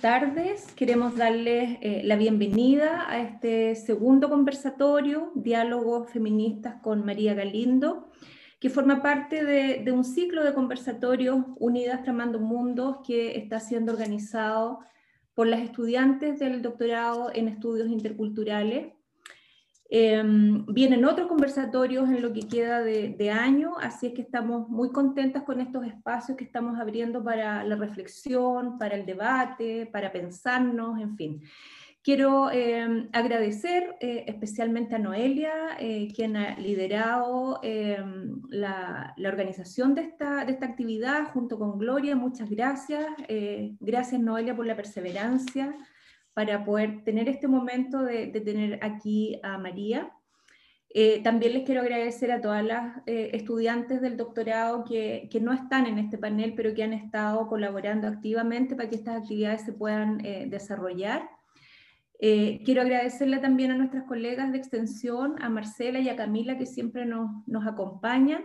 Buenas tardes. Queremos darles eh, la bienvenida a este segundo conversatorio, Diálogos Feministas con María Galindo, que forma parte de, de un ciclo de conversatorios Unidas Tramando Mundos que está siendo organizado por las estudiantes del doctorado en estudios interculturales Em, vienen otros conversatorios en lo que queda de, año, así es que estamos muy contentas con estos espacios que estamos abriendo para la reflexión, para el debate, para pensarnos, en fin. Quiero em, agradecer eh, especialmente a Noelia, eh, quien ha liderado em, la, organización de esta, de esta actividad junto con Gloria. Muchas gracias. Eh, gracias Noelia por la perseverancia para poder tener este momento de, tener aquí a María. Eh, también les quiero agradecer a todas las eh, estudiantes del doctorado que, que, no están en este panel, pero que han estado colaborando activamente para que estas actividades se puedan eh, desarrollar. quiero agradecerle también a nuestras colegas de extensión, a Marcela y a Camila, que siempre nos, nos acompañan.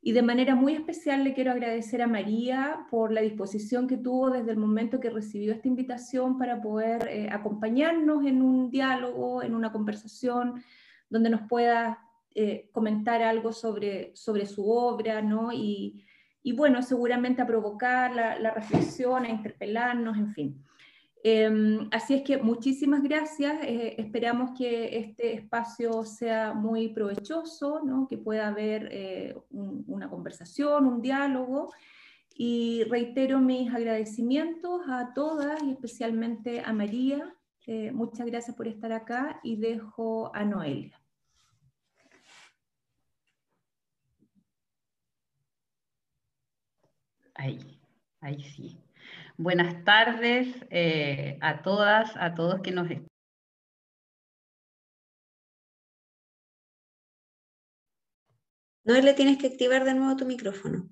Y de manera muy especial le quiero agradecer a María por la disposición que tuvo desde el momento que recibió esta invitación para poder eh, acompañarnos en un diálogo, en una conversación, donde nos pueda eh, comentar algo sobre, sobre su obra, ¿no? Y, bueno, seguramente a provocar la, la reflexión, a interpelarnos, en fin. Em, así es que muchísimas gracias. Eh, esperamos que este espacio sea muy provechoso, que pueda haber eh, una conversación, un diálogo. Y reitero mis agradecimientos a todas y especialmente a María. Eh, muchas gracias por estar acá y dejo a Noelia. Ahí, ahí sí. Buenas tardes eh, a todas, a todos que nos No le tienes que activar de nuevo tu micrófono.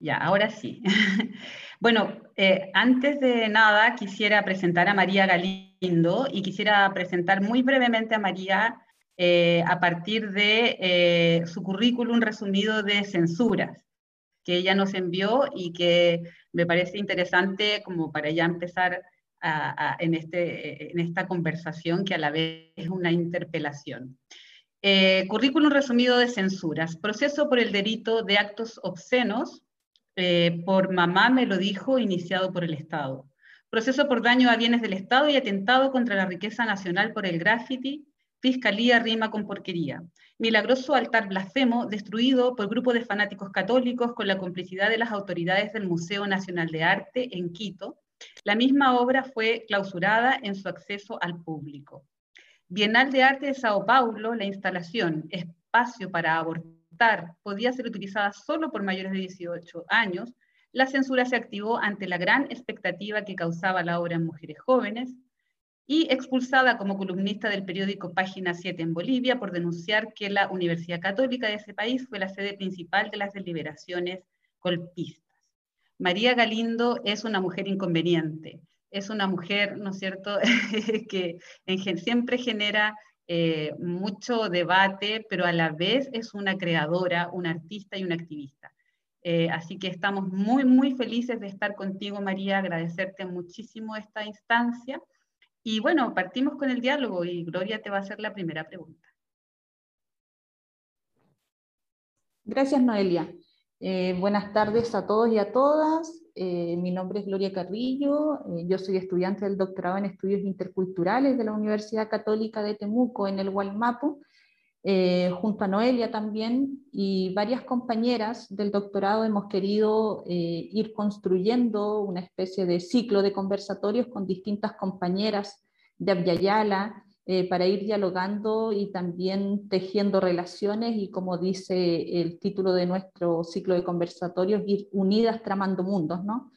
Ya, ahora sí. bueno, eh, antes de nada quisiera presentar a María Galindo y quisiera presentar muy brevemente a María eh, a partir de su currículum resumido de censuras que ella nos envió y que me parece interesante como para ya empezar en, este, en esta conversación que a la vez es una interpelación. Eh, currículum resumido de censuras. Proceso por el delito de actos obscenos eh, por mamá me lo dijo, iniciado por el Estado. Proceso por daño a bienes del Estado y atentado contra la riqueza nacional por el graffiti. Fiscalía rima con porquería milagroso altar blasfemo destruido por grupo de fanáticos católicos con la complicidad de las autoridades del Museo Nacional de Arte en Quito. La misma obra fue clausurada en su acceso al público. Bienal de Arte de Sao Paulo, la instalación Espacio para abortar podía ser utilizada solo por mayores de 18 años. La censura se activó ante la gran expectativa que causaba la obra en mujeres jóvenes y expulsada como columnista del periódico Página 7 en Bolivia por denunciar que la Universidad Católica de ese país fue la sede principal de las deliberaciones golpistas. María Galindo es una mujer inconveniente, es una mujer, ¿no es cierto?, que siempre genera eh, mucho debate, pero a la vez es una creadora, una artista y una activista. Eh, así que estamos muy, muy felices de estar contigo, María, agradecerte muchísimo esta instancia. Y bueno, partimos con el diálogo y Gloria te va a hacer la primera pregunta. Gracias, Noelia. Eh, buenas tardes a todos y a todas. Eh, mi nombre es Gloria Carrillo. Eh, yo soy estudiante del doctorado en estudios interculturales de la Universidad Católica de Temuco en el Gualmapu eh, junto a Noelia también y varias compañeras del doctorado hemos querido eh, ir construyendo una especie de ciclo de conversatorios con distintas compañeras de Abyayala eh, para ir dialogando y también tejiendo relaciones y como dice el título de nuestro ciclo de conversatorios, ir unidas tramando mundos, ¿no?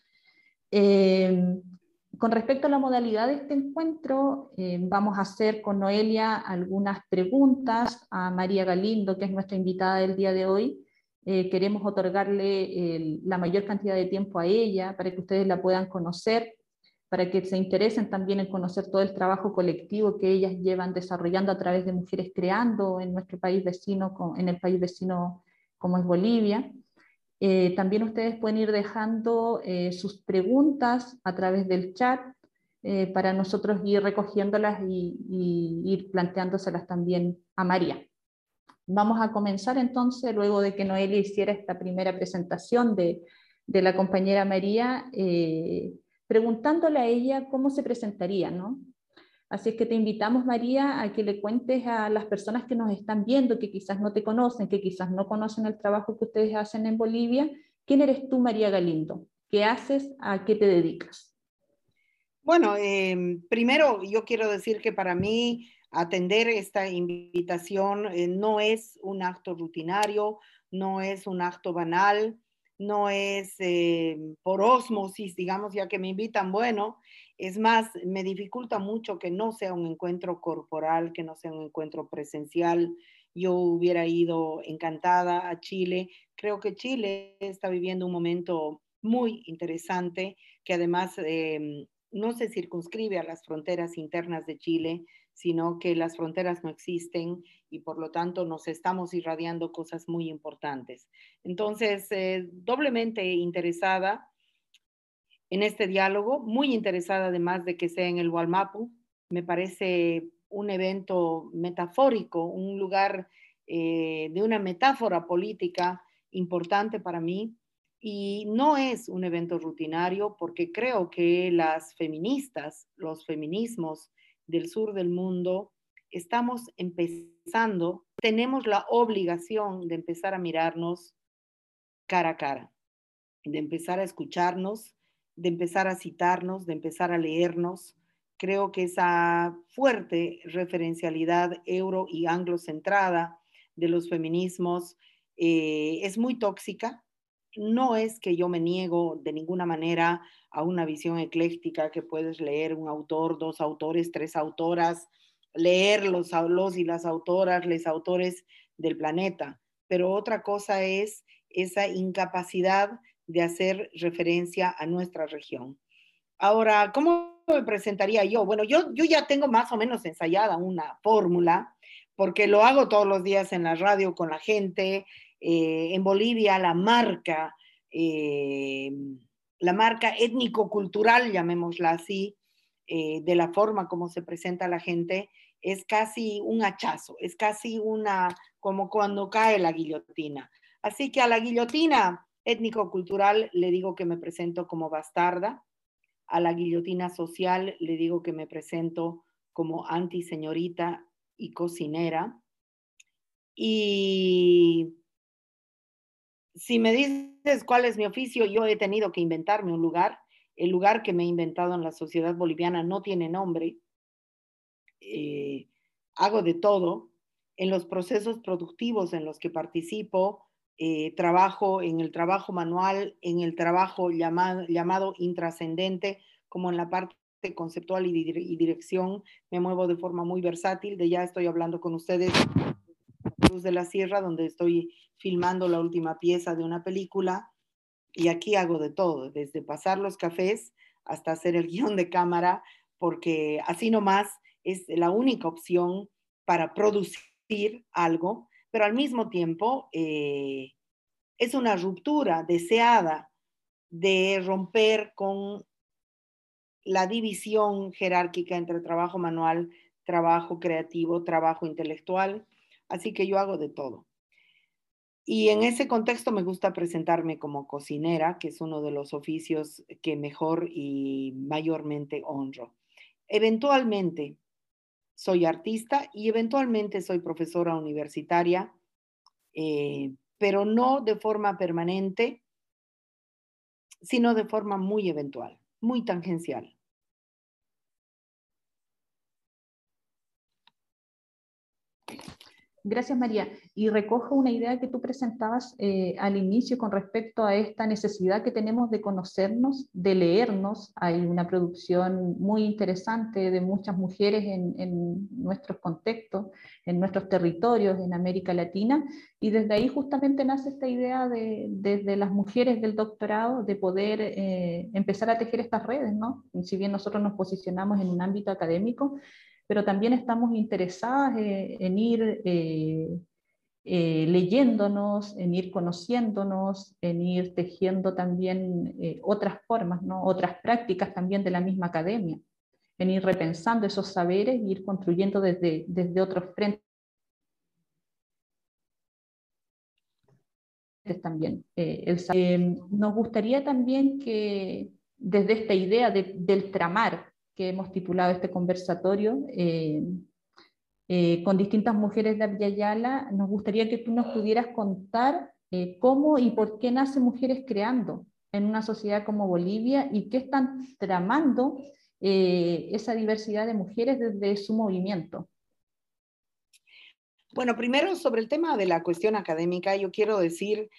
Con respecto a la modalidad de este encuentro, eh, vamos a hacer con Noelia algunas preguntas a María Galindo, que es nuestra invitada del día de hoy. Eh, queremos otorgarle la mayor cantidad de tiempo a ella para que ustedes la puedan conocer, para que se interesen también en conocer todo el trabajo colectivo que ellas llevan desarrollando a través de Mujeres Creando en nuestro país vecino, en el país vecino como es Bolivia. Eh, también ustedes pueden ir dejando eh, sus preguntas a través del chat para nosotros ir recogiéndolas y, y, ir planteándoselas también a María. Vamos a comenzar entonces, luego de que Noelia hiciera esta primera presentación de, de la compañera María, preguntándole a ella cómo se presentaría, ¿no? Así es que te invitamos, María, a que le cuentes a las personas que nos están viendo, que quizás no te conocen, que quizás no conocen el trabajo que ustedes hacen en Bolivia, ¿quién eres tú, María Galindo? ¿Qué haces? ¿A qué te dedicas? Bueno, em, primero yo quiero decir que para mí atender esta invitación eh, no es un acto rutinario, no es un acto banal, no es eh, por osmosis, digamos, ya que me invitan, bueno, es más, me dificulta mucho que no sea un encuentro corporal, que no sea un encuentro presencial. Yo hubiera ido encantada a Chile. Creo que Chile está viviendo un momento muy interesante que además em, no se circunscribe a las fronteras internas de Chile, sino que las fronteras no existen y por lo tanto nos estamos irradiando cosas muy importantes. Entonces, eh, doblemente interesada en este diálogo, muy interesada además de que sea en el Walmapu. Me parece un evento metafórico, un lugar eh, de una metáfora política importante para mí. Y no es un evento rutinario porque creo que las feministas, los feminismos, del sur del mundo, estamos empezando, tenemos la obligación de empezar a mirarnos cara a cara, de empezar a escucharnos, de empezar a citarnos, de empezar a leernos. Creo que esa fuerte referencialidad euro y anglocentrada de los feminismos eh, es muy tóxica. No es que yo me niego de ninguna manera a una visión ecléctica que puedes leer un autor, dos autores, tres autoras, leer los, los y las autoras, los autores del planeta. Pero otra cosa es esa incapacidad de hacer referencia a nuestra región. Ahora, ¿cómo me presentaría yo? Bueno, yo, yo ya tengo más o menos ensayada una fórmula, porque lo hago todos los días en la radio con la gente. Eh, en Bolivia, la marca eh, la marca étnico-cultural, llamémosla así, eh, de la forma como se presenta la gente, es casi un hachazo, es casi una, como cuando cae la guillotina. Así que a la guillotina étnico-cultural le digo que me presento como bastarda, a la guillotina social le digo que me presento como anti-señorita y cocinera. Y si me dices cuál es mi oficio, yo he tenido que inventarme un lugar. El lugar que me he inventado en la sociedad boliviana no tiene nombre. Eh, hago de todo. En los procesos productivos en los que participo, eh, trabajo en el trabajo manual, en el trabajo llamado, llamado intrascendente, como en la parte conceptual y, y dirección. Me muevo de forma muy versátil. De ya estoy hablando con ustedes Cruz de la Sierra, donde estoy filmando la última pieza de una película. Y aquí hago de todo, desde pasar los cafés hasta hacer el guion de cámara, porque así nomás es la única opción para producir algo, pero al mismo tiempo eh, es una ruptura deseada de romper con la división jerárquica entre trabajo manual, trabajo creativo, trabajo intelectual Así que yo hago de todo. Y en ese contexto me gusta presentarme como cocinera, que es uno de los oficios que mejor y mayormente honro. Eventualmente soy artista y eventualmente soy profesora universitaria, eh, pero no de forma permanente, sino de forma muy eventual, muy tangencial. Gracias, María. Y recojo una idea que tú presentabas eh, al inicio con respecto a esta necesidad que tenemos de conocernos, de leernos. Hay una producción muy interesante de muchas mujeres en, nuestros contextos, en nuestros territorios, en América Latina, y desde ahí justamente nace esta idea de, desde las mujeres del doctorado de poder eh, empezar a tejer estas redes, ¿no? Si bien nosotros nos posicionamos en un ámbito académico, pero también estamos interesadas eh, en ir eh, eh, leyéndonos, en ir conociéndonos, en ir tejiendo también otras formas, ¿no? otras prácticas también de la misma academia, en ir repensando esos saberes y ir construyendo desde, desde otros frentes también. Eh, nos gustaría también que desde esta idea del tramar que hemos titulado este conversatorio, eh, con distintas mujeres de Abiyayala, nos gustaría que tú nos pudieras contar eh, cómo y por qué nacen mujeres creando en una sociedad como Bolivia y qué están tramando eh, esa diversidad de mujeres desde su movimiento. Bueno, primero sobre el tema de la cuestión académica, yo quiero decir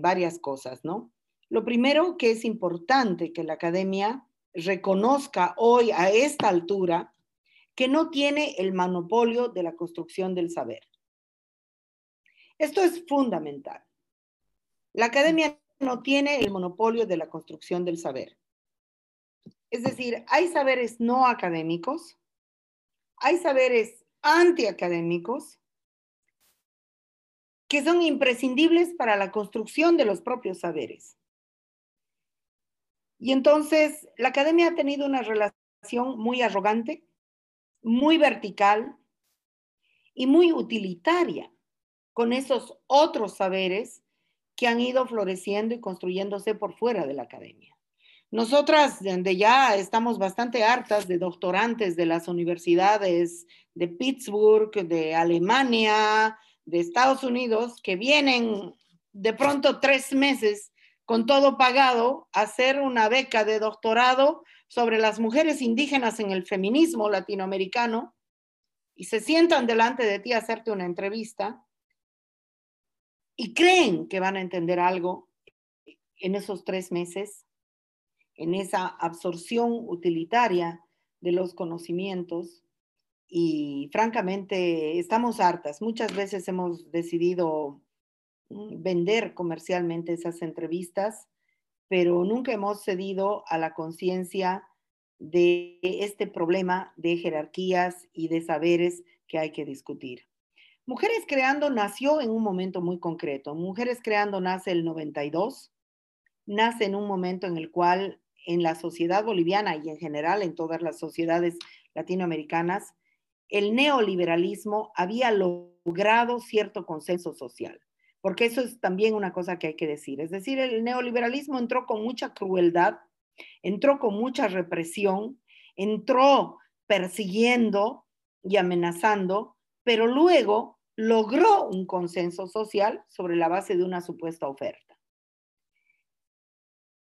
varias cosas, ¿no? Lo primero que es importante que la academia reconozca hoy a esta altura que no tiene el monopolio de la construcción del saber. Esto es fundamental. La academia no tiene el monopolio de la construcción del saber. Es decir, hay saberes no académicos, hay saberes antiacadémicos que son imprescindibles para la construcción de los propios saberes. Y entonces la academia ha tenido una relación muy arrogante muy vertical y muy utilitaria con esos otros saberes que han ido floreciendo y construyéndose por fuera de la academia. Nosotras, donde ya estamos bastante hartas de doctorantes de las universidades de Pittsburgh, de Alemania, de Estados Unidos, que vienen de pronto tres meses con todo pagado hacer una beca de doctorado sobre las mujeres indígenas en el feminismo latinoamericano y se sientan delante de ti a hacerte una entrevista y creen que van a entender algo en esos tres meses, en esa absorción utilitaria de los conocimientos. Y francamente, estamos hartas. Muchas veces hemos decidido vender comercialmente esas entrevistas pero nunca hemos cedido a la conciencia de este problema de jerarquías y de saberes que hay que discutir. Mujeres Creando nació en un momento muy concreto. Mujeres Creando nace el 92, nace en un momento en el cual en la sociedad boliviana y en general en todas las sociedades latinoamericanas, el neoliberalismo había logrado cierto consenso social porque eso es también una cosa que hay que decir. Es decir, el neoliberalismo entró con mucha crueldad, entró con mucha represión, entró persiguiendo y amenazando, pero luego logró un consenso social sobre la base de una supuesta oferta.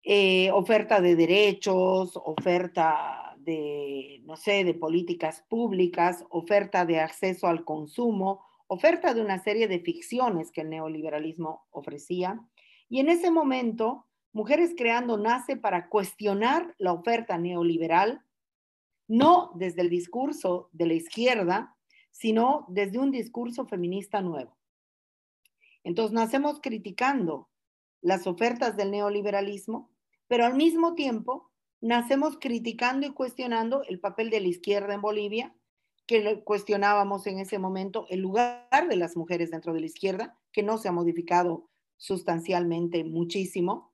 Eh, oferta de derechos, oferta de, no sé, de políticas públicas, oferta de acceso al consumo, oferta de una serie de ficciones que el neoliberalismo ofrecía. Y en ese momento, Mujeres Creando nace para cuestionar la oferta neoliberal, no desde el discurso de la izquierda, sino desde un discurso feminista nuevo. Entonces, nacemos criticando las ofertas del neoliberalismo, pero al mismo tiempo nacemos criticando y cuestionando el papel de la izquierda en Bolivia que cuestionábamos en ese momento el lugar de las mujeres dentro de la izquierda, que no se ha modificado sustancialmente muchísimo,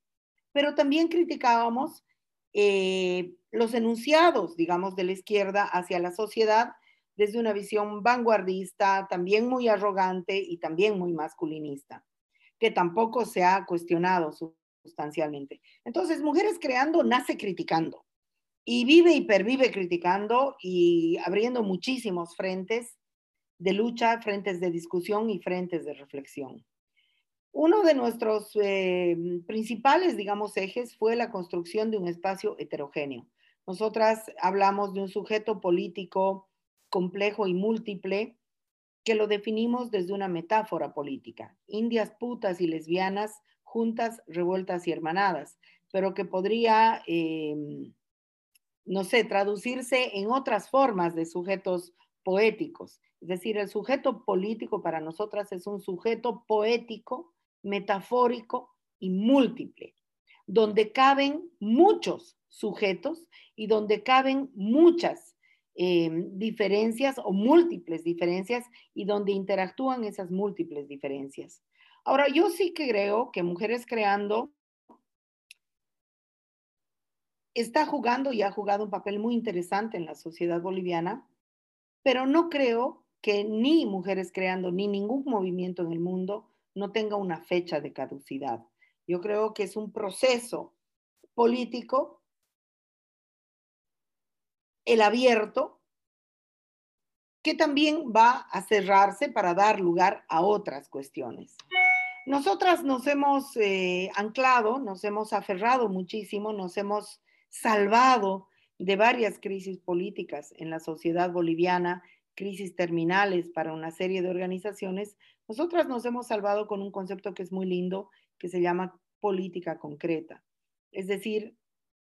pero también criticábamos eh, los enunciados, digamos, de la izquierda hacia la sociedad desde una visión vanguardista, también muy arrogante y también muy masculinista, que tampoco se ha cuestionado sustancialmente. Entonces, Mujeres Creando nace criticando y vive y pervive criticando y abriendo muchísimos frentes de lucha, frentes de discusión y frentes de reflexión. Uno de nuestros eh, principales, digamos, ejes fue la construcción de un espacio heterogéneo. Nosotras hablamos de un sujeto político complejo y múltiple que lo definimos desde una metáfora política. Indias putas y lesbianas juntas, revueltas y hermanadas, pero que podría em, no sé, traducirse en otras formas de sujetos poéticos. Es decir, el sujeto político para nosotras es un sujeto poético, metafórico y múltiple, donde caben muchos sujetos y donde caben muchas eh, diferencias o múltiples diferencias y donde interactúan esas múltiples diferencias. Ahora, yo sí que creo que Mujeres Creando está jugando y ha jugado un papel muy interesante en la sociedad boliviana, pero no creo que ni Mujeres Creando ni ningún movimiento en el mundo no tenga una fecha de caducidad. Yo creo que es un proceso político, el abierto, que también va a cerrarse para dar lugar a otras cuestiones. Nosotras nos hemos eh, anclado, nos hemos aferrado muchísimo, nos hemos salvado de varias crisis políticas en la sociedad boliviana, crisis terminales para una serie de organizaciones, nosotras nos hemos salvado con un concepto que es muy lindo, que se llama política concreta. Es decir,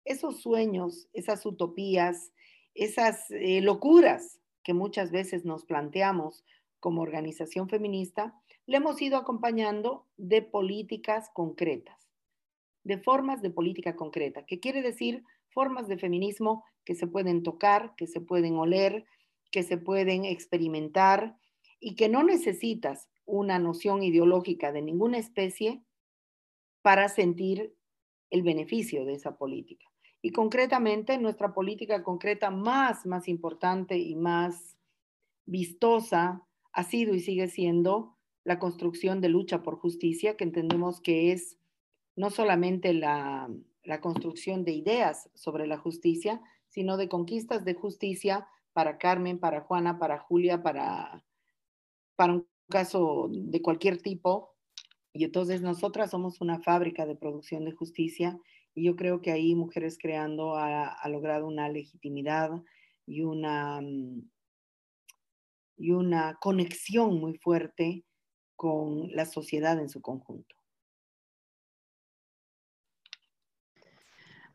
esos sueños, esas utopías, esas eh, locuras que muchas veces nos planteamos como organización feminista, le hemos ido acompañando de políticas concretas, de formas de política concreta, que quiere decir formas de feminismo que se pueden tocar, que se pueden oler, que se pueden experimentar y que no necesitas una noción ideológica de ninguna especie para sentir el beneficio de esa política. Y concretamente, nuestra política concreta más, más importante y más vistosa ha sido y sigue siendo la construcción de lucha por justicia, que entendemos que es no solamente la, la construcción de ideas sobre la justicia, sino de conquistas de justicia para Carmen, para Juana, para Julia, para, para un caso de cualquier tipo. Y entonces nosotras somos una fábrica de producción de justicia y yo creo que ahí Mujeres Creando ha, ha logrado una legitimidad y una, mm, y una conexión muy fuerte con la sociedad en su conjunto.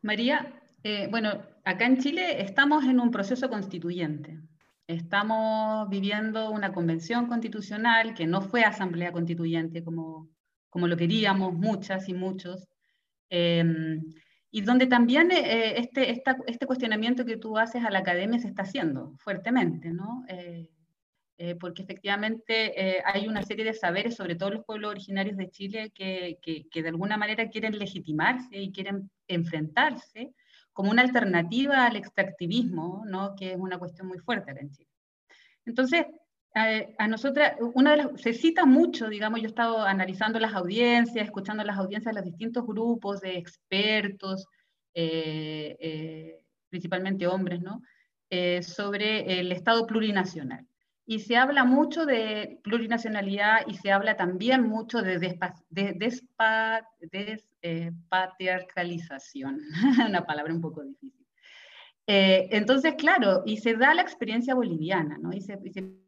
María, eh, bueno, acá en Chile estamos en un proceso constituyente. Estamos viviendo una convención constitucional que no fue asamblea constituyente como, como lo queríamos muchas y muchos, em, y donde también eh, este, este cuestionamiento que tú haces a la academia se está haciendo fuertemente, ¿no? Eh, porque efectivamente hay una serie de saberes, sobre todo los pueblos originarios de Chile, que, que, que de alguna manera quieren legitimarse y quieren enfrentarse como una alternativa al extractivismo, ¿no? que es una cuestión muy fuerte acá en Chile. Entonces, a, nosotras, una de las, se cita mucho, digamos, yo he estado analizando las audiencias, escuchando las audiencias de los distintos grupos de expertos, eh, eh, principalmente hombres, ¿no? Eh, sobre el Estado plurinacional. Y se habla mucho de plurinacionalidad y se habla también mucho de, despatriarcalización, una palabra un poco difícil. Eh, entonces, claro, y se da la experiencia boliviana, ¿no? Y se,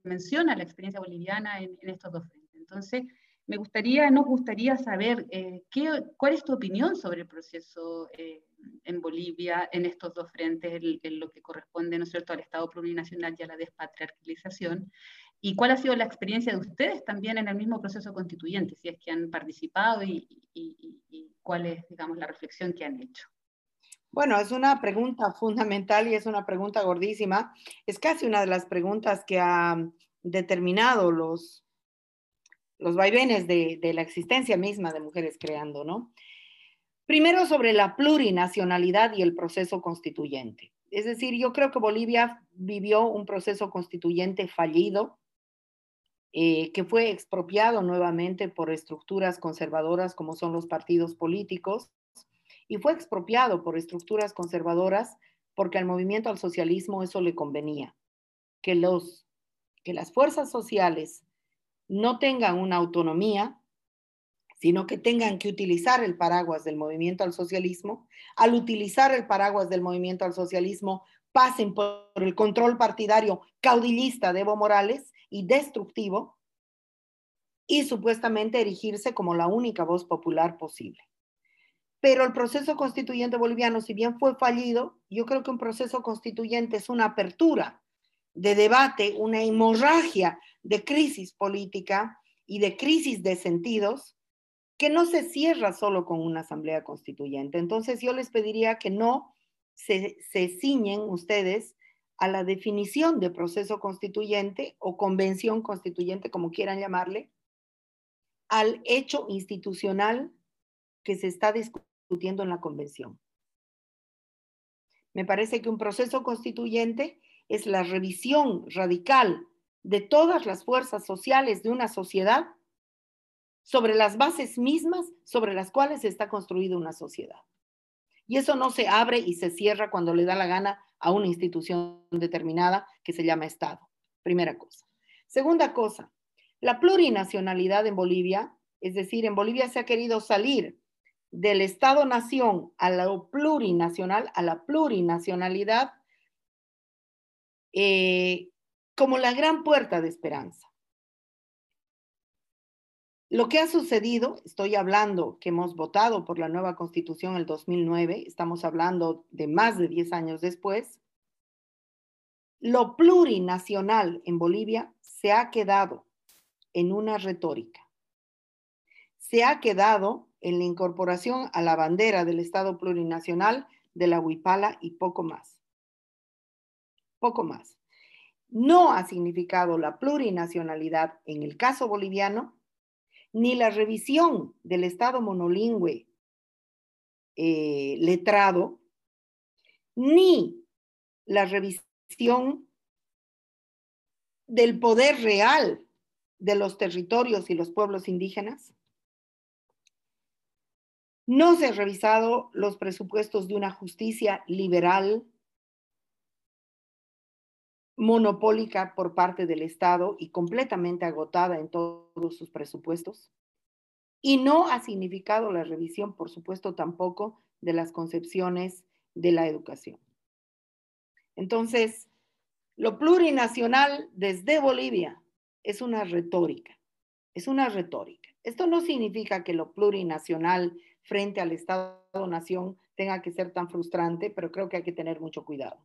menciona la experiencia boliviana en, estos dos frentes. Entonces, me gustaría, nos gustaría saber eh, qué, cuál es tu opinión sobre el proceso eh, en Bolivia en estos dos frentes, en, lo que corresponde, ¿no es cierto?, al Estado plurinacional y a la despatriarcalización. ¿Y cuál ha sido la experiencia de ustedes también en el mismo proceso constituyente, si es que han participado y, cuál es, digamos, la reflexión que han hecho? Bueno, es una pregunta fundamental y es una pregunta gordísima. Es casi una de las preguntas que ha determinado los, los vaivenes de, la existencia misma de mujeres creando, ¿no? Primero sobre la plurinacionalidad y el proceso constituyente. Es decir, yo creo que Bolivia vivió un proceso constituyente fallido, eh, que fue expropiado nuevamente por estructuras conservadoras como son los partidos políticos, y fue expropiado por estructuras conservadoras porque al movimiento al socialismo eso le convenía, que, los, que las fuerzas sociales no tengan una autonomía, sino que tengan que utilizar el paraguas del movimiento al socialismo. Al utilizar el paraguas del movimiento al socialismo, pasen por el control partidario caudillista de Evo Morales y destructivo, y supuestamente erigirse como la única voz popular posible. Pero el proceso constituyente boliviano, si bien fue fallido, yo creo que un proceso constituyente es una apertura de debate, una hemorragia de crisis política y de crisis de sentidos que no se cierra solo con una asamblea constituyente. Entonces yo les pediría que no se, se ciñen ustedes a la definición de proceso constituyente o convención constituyente, como quieran llamarle, al hecho institucional que se está discutiendo en la convención. Me parece que un proceso constituyente es la revisión radical de todas las fuerzas sociales de una sociedad sobre las bases mismas sobre las cuales está construida una sociedad. Y eso no se abre y se cierra cuando le da la gana a una institución determinada que se llama Estado. Primera cosa. Segunda cosa, la plurinacionalidad en Bolivia, es decir, en Bolivia se ha querido salir del Estado-nación a lo plurinacional, a la plurinacionalidad, eh, como la gran puerta de esperanza. Lo que ha sucedido, estoy hablando que hemos votado por la nueva constitución en el 2009, estamos hablando de más de 10 años después, lo plurinacional en Bolivia se ha quedado en una retórica. Se ha quedado en la incorporación a la bandera del Estado plurinacional de la Huipala y poco más. Poco más. No ha significado la plurinacionalidad en el caso boliviano ni la revisión del Estado monolingüe eh, letrado, ni la revisión del poder real de los territorios y los pueblos indígenas. No se han revisado los presupuestos de una justicia liberal monopólica por parte del Estado y completamente agotada en todos sus presupuestos. Y no ha significado la revisión, por supuesto, tampoco de las concepciones de la educación. Entonces, lo plurinacional desde Bolivia es una retórica, es una retórica. Esto no significa que lo plurinacional frente al Estado-nación tenga que ser tan frustrante, pero creo que hay que tener mucho cuidado.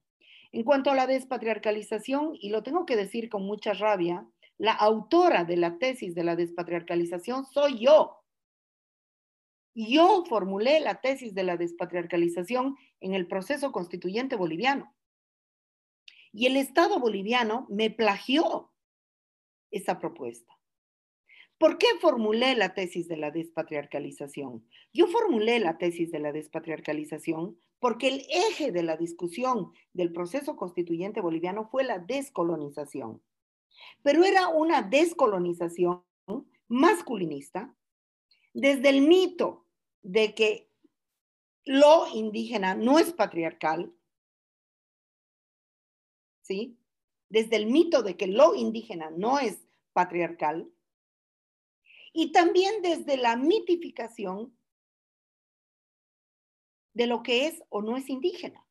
En cuanto a la despatriarcalización, y lo tengo que decir con mucha rabia, la autora de la tesis de la despatriarcalización soy yo. Yo formulé la tesis de la despatriarcalización en el proceso constituyente boliviano. Y el Estado boliviano me plagió esa propuesta. ¿Por qué formulé la tesis de la despatriarcalización? Yo formulé la tesis de la despatriarcalización porque el eje de la discusión del proceso constituyente boliviano fue la descolonización. Pero era una descolonización masculinista desde el mito de que lo indígena no es patriarcal, ¿sí? Desde el mito de que lo indígena no es patriarcal, y también desde la mitificación de lo que es o no es indígena.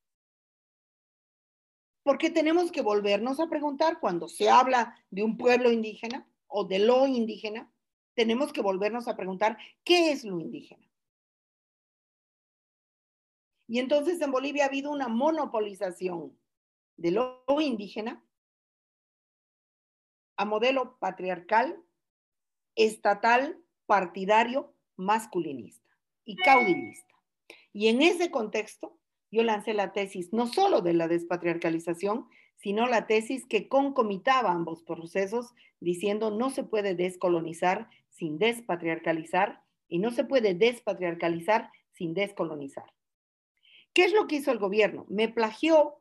Porque tenemos que volvernos a preguntar cuando se habla de un pueblo indígena o de lo indígena, tenemos que volvernos a preguntar qué es lo indígena. Y entonces en Bolivia ha habido una monopolización de lo indígena a modelo patriarcal, estatal, partidario, masculinista y caudillista. Y en ese contexto, yo lancé la tesis no solo de la despatriarcalización, sino la tesis que concomitaba ambos procesos, diciendo no se puede descolonizar sin despatriarcalizar y no se puede despatriarcalizar sin descolonizar. ¿Qué es lo que hizo el gobierno? Me plagió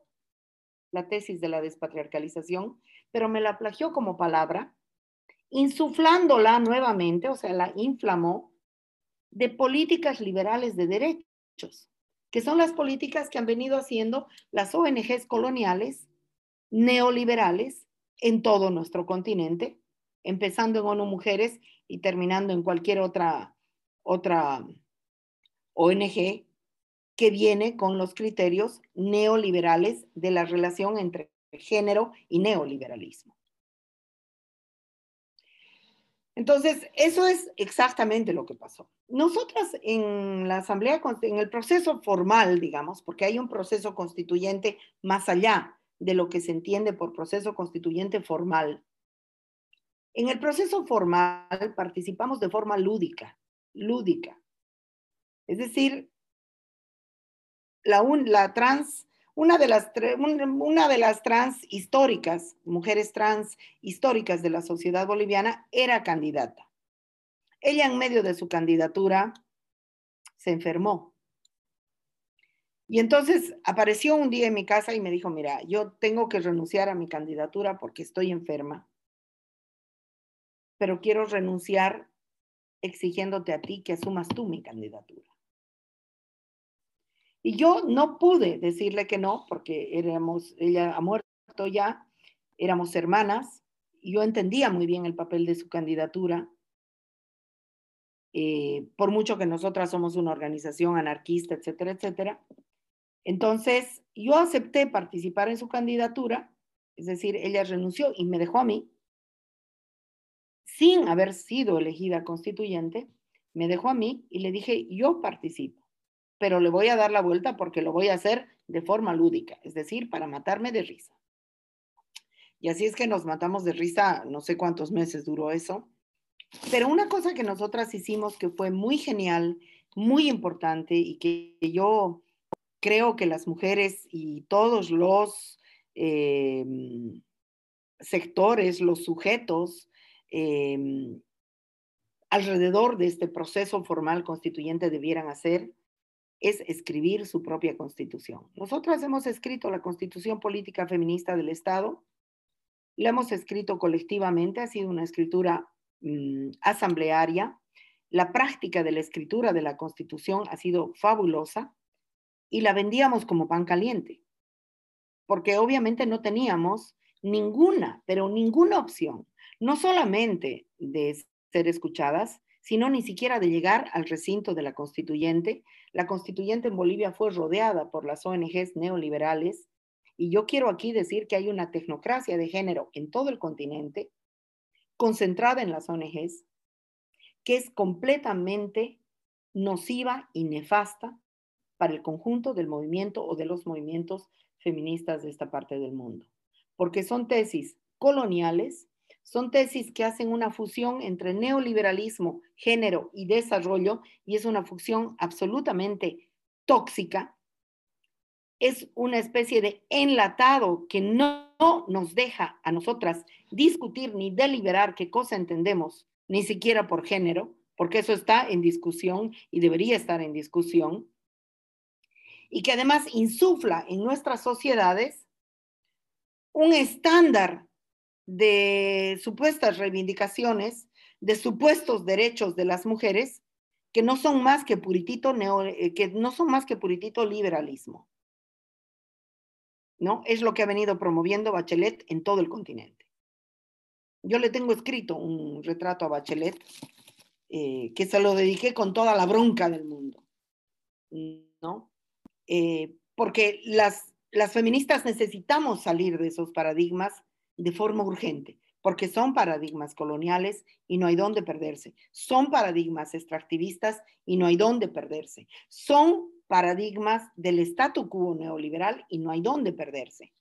la tesis de la despatriarcalización, pero me la plagió como palabra, insuflándola nuevamente, o sea, la inflamó de políticas liberales de derecho que son las políticas que han venido haciendo las ONGs coloniales neoliberales en todo nuestro continente, empezando en ONU Mujeres y terminando en cualquier otra, otra ONG que viene con los criterios neoliberales de la relación entre género y neoliberalismo. Entonces, eso es exactamente lo que pasó. Nosotras en la Asamblea, en el proceso formal, digamos, porque hay un proceso constituyente más allá de lo que se entiende por proceso constituyente formal. En el proceso formal participamos de forma lúdica, lúdica. Es decir, la, la trans, una de las, una de las trans históricas, mujeres trans históricas de la sociedad boliviana, era candidata. Ella en medio de su candidatura se enfermó. Y entonces apareció un día en mi casa y me dijo, mira, yo tengo que renunciar a mi candidatura porque estoy enferma, pero quiero renunciar exigiéndote a ti que asumas tú mi candidatura. Y yo no pude decirle que no, porque éramos, ella ha muerto ya, éramos hermanas, y yo entendía muy bien el papel de su candidatura. Eh, por mucho que nosotras somos una organización anarquista, etcétera, etcétera. Entonces, yo acepté participar en su candidatura, es decir, ella renunció y me dejó a mí, sin haber sido elegida constituyente, me dejó a mí y le dije, yo participo pero le voy a dar la vuelta porque lo voy a hacer de forma lúdica, es decir, para matarme de risa. Y así es que nos matamos de risa, no sé cuántos meses duró eso. Pero una cosa que nosotras hicimos que fue muy genial, muy importante y que yo creo que las mujeres y todos los eh, sectores, los sujetos eh, alrededor de este proceso formal constituyente debieran hacer, es escribir su propia constitución. Nosotras hemos escrito la constitución política feminista del Estado, la hemos escrito colectivamente, ha sido una escritura mm, asamblearia, la práctica de la escritura de la constitución ha sido fabulosa y la vendíamos como pan caliente, porque obviamente no teníamos ninguna, pero ninguna opción, no solamente de ser escuchadas, sino ni siquiera de llegar al recinto de la constituyente. La constituyente en Bolivia fue rodeada por las ONGs neoliberales y yo quiero aquí decir que hay una tecnocracia de género en todo el continente, concentrada en las ONGs, que es completamente nociva y nefasta para el conjunto del movimiento o de los movimientos feministas de esta parte del mundo, porque son tesis coloniales son tesis que hacen una fusión entre neoliberalismo, género y desarrollo y es una fusión absolutamente tóxica. Es una especie de enlatado que no nos deja a nosotras discutir ni deliberar qué cosa entendemos, ni siquiera por género, porque eso está en discusión y debería estar en discusión, y que además insufla en nuestras sociedades un estándar de supuestas reivindicaciones, de supuestos derechos de las mujeres, que no son más que puritito, eh, que no son más que puritito liberalismo. ¿No? Es lo que ha venido promoviendo Bachelet en todo el continente. Yo le tengo escrito un retrato a Bachelet eh, que se lo dediqué con toda la bronca del mundo, ¿no? Eh, porque las, las feministas necesitamos salir de esos paradigmas de forma urgente, porque son paradigmas coloniales y no hay dónde perderse. Son paradigmas extractivistas y no hay dónde perderse. Son paradigmas del statu quo neoliberal y no hay dónde perderse.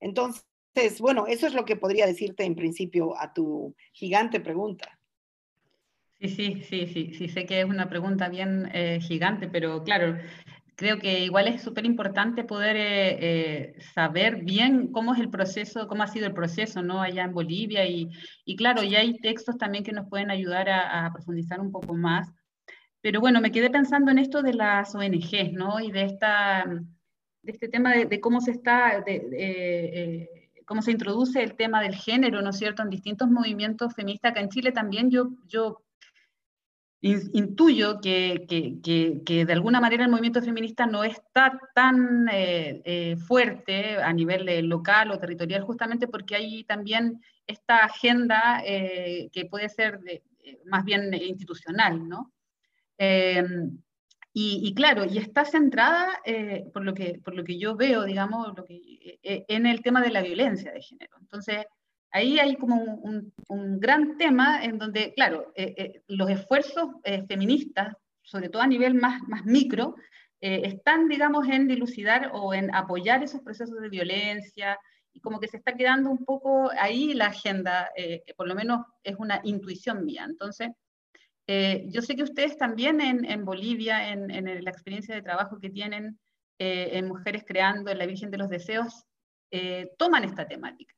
Entonces, bueno, eso es lo que podría decirte en principio a tu gigante pregunta. Sí, sí, sí, sí, sí, sé que es una pregunta bien eh, gigante, pero claro, creo que igual es súper importante poder eh, eh, saber bien cómo es el proceso, cómo ha sido el proceso, ¿no? Allá en Bolivia y, y claro, ya hay textos también que nos pueden ayudar a, profundizar un poco más. Pero bueno, me quedé pensando en esto de las ONGs, ¿no? Y de, esta, de este tema de, cómo se está, de, eh, cómo se introduce el tema del género, ¿no es cierto?, en distintos movimientos feministas. Acá en Chile también yo, yo intuyo que, que, que, de alguna manera el movimiento feminista no está tan eh, eh, fuerte a nivel local o territorial, justamente porque hay también esta agenda eh, que puede ser más bien institucional, ¿no? Y, y, claro, y está centrada, por, lo que, por lo que yo veo, digamos, lo que, en el tema de la violencia de género. Entonces, ahí hay como un, gran tema en donde, claro, eh, eh, los esfuerzos eh, feministas, sobre todo a nivel más, más micro, están, digamos, en dilucidar o en apoyar esos procesos de violencia, y como que se está quedando un poco ahí la agenda, que por lo menos es una intuición mía. Entonces, yo sé que ustedes también en, Bolivia, en, en, la experiencia de trabajo que tienen, eh, en Mujeres Creando, en la Virgen de los Deseos, eh, toman esta temática.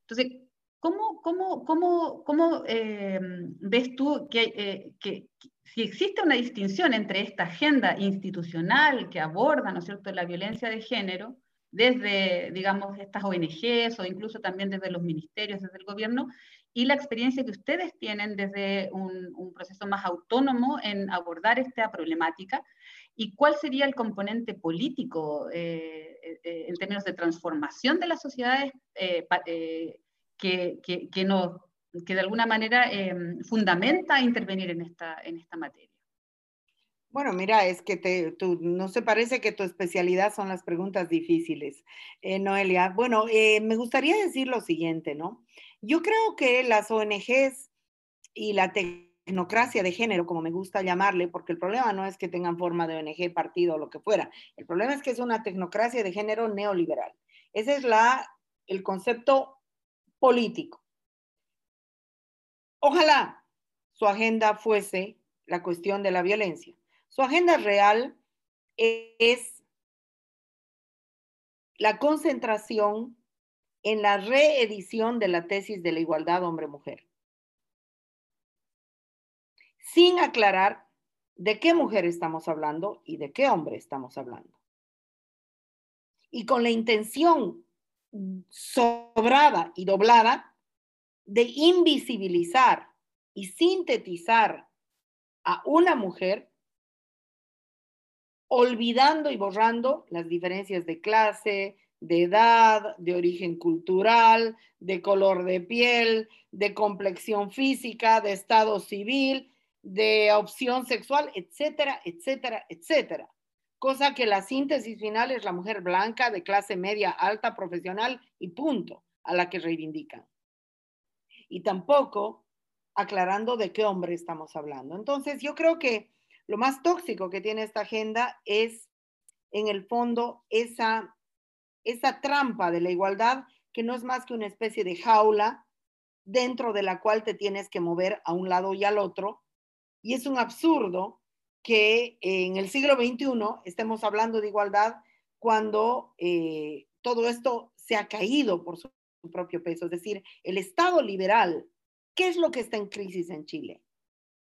Entonces, ¿cómo, cómo, cómo, cómo ves tú que, que, si existe una distinción entre esta agenda institucional que aborda, ¿no es cierto?, la violencia de género, desde, digamos, estas ONGs o incluso también desde los ministerios, desde el gobierno, y la experiencia que ustedes tienen desde un, proceso más autónomo en abordar esta problemática y cuál sería el componente político eh, eh, en términos de transformación de las sociedades eh, que, que, que, que, de alguna manera fundamenta intervenir en esta, en esta materia. Bueno, mira, es que te, tú, no se parece que tu especialidad son las preguntas difíciles, Noelia. Bueno, me gustaría decir lo siguiente, ¿no? Yo creo que las ONGs y la tecnocracia de género, como me gusta llamarle, porque el problema no es que tengan forma de ONG, partido o lo que fuera, el problema es que es una tecnocracia de género neoliberal. Ese es la, el concepto político. Ojalá su agenda fuese la cuestión de la violencia. Su agenda real es la concentración en la reedición de la tesis de la igualdad hombre-mujer, sin aclarar de qué mujer estamos hablando y de qué hombre estamos hablando. Y con la intención sobrada y doblada de invisibilizar y sintetizar a una mujer, olvidando y borrando las diferencias de clase, de edad, de origen cultural, de color de piel, de complexión física, de estado civil, de opción sexual, etcétera, etcétera, etcétera. Cosa que la síntesis final es la mujer blanca de clase media alta profesional y punto, a la que reivindican. Y tampoco aclarando de qué hombre estamos hablando. Entonces, yo creo que lo más tóxico que tiene esta agenda es, en el fondo, esa esa trampa de la igualdad que no es más que una especie de jaula dentro de la cual te tienes que mover a un lado y al otro. Y es un absurdo que en el siglo XXI estemos hablando de igualdad cuando eh, todo esto se ha caído por su, su propio peso. Es decir, el Estado liberal, ¿qué es lo que está en crisis en Chile?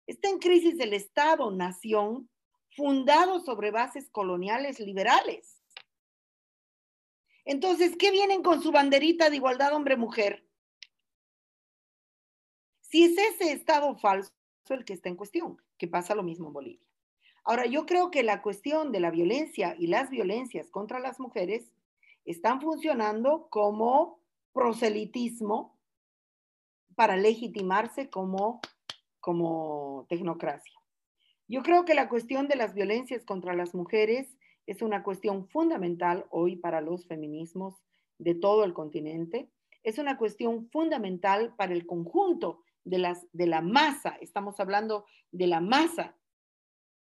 Está en crisis el Estado-nación fundado sobre bases coloniales liberales. Entonces, ¿qué vienen con su banderita de igualdad hombre-mujer? Si es ese estado falso el que está en cuestión, que pasa lo mismo en Bolivia. Ahora, yo creo que la cuestión de la violencia y las violencias contra las mujeres están funcionando como proselitismo para legitimarse como, como tecnocracia. Yo creo que la cuestión de las violencias contra las mujeres es una cuestión fundamental hoy para los feminismos de todo el continente. Es una cuestión fundamental para el conjunto de, de la masa, estamos hablando de la masa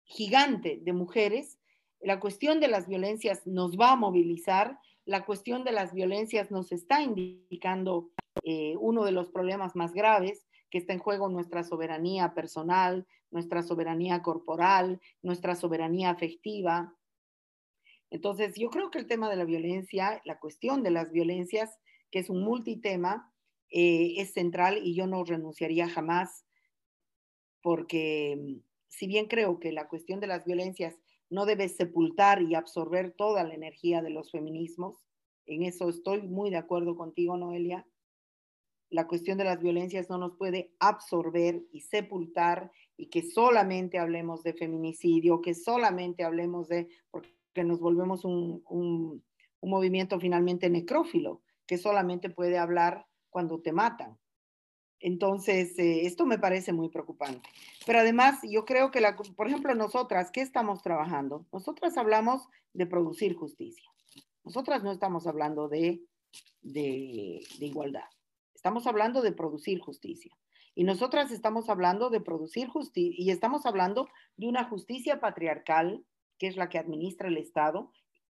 gigante de mujeres. La cuestión de las violencias nos va a movilizar, la cuestión de las violencias nos está indicando eh, uno de los problemas más graves, que está en juego nuestra soberanía personal, nuestra soberanía corporal, nuestra soberanía afectiva, entonces, yo creo que el tema de la violencia, la cuestión de las violencias, que es un multitema, eh, es central y yo no renunciaría jamás, porque si bien creo que la cuestión de las violencias no debe sepultar y absorber toda la energía de los feminismos, en eso estoy muy de acuerdo contigo, Noelia. La cuestión de las violencias no nos puede absorber y sepultar y que solamente hablemos de feminicidio, que solamente hablemos de, que nos volvemos un, movimiento finalmente necrófilo, que solamente puede hablar cuando te matan. Entonces, eh, esto me parece muy preocupante. Pero además, yo creo que, la, por ejemplo, nosotras, ¿qué estamos trabajando? Nosotras hablamos de producir justicia. Nosotras no estamos hablando de, de, de igualdad. Estamos hablando de producir justicia. Y nosotras estamos hablando de producir justicia y estamos hablando de una justicia patriarcal que es la que administra el Estado,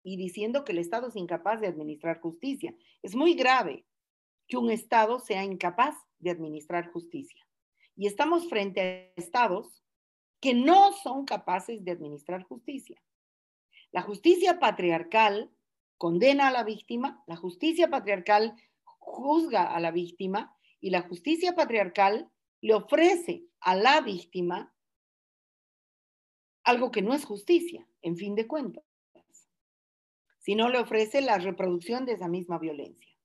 y diciendo que el Estado es incapaz de administrar justicia. Es muy grave que un Estado sea incapaz de administrar justicia. Y estamos frente a estados que no son capaces de administrar justicia. La justicia patriarcal condena a la víctima, la justicia patriarcal juzga a la víctima y la justicia patriarcal le ofrece a la víctima algo que no es justicia, en fin de cuentas, sino le ofrece la reproducción de esa misma violencia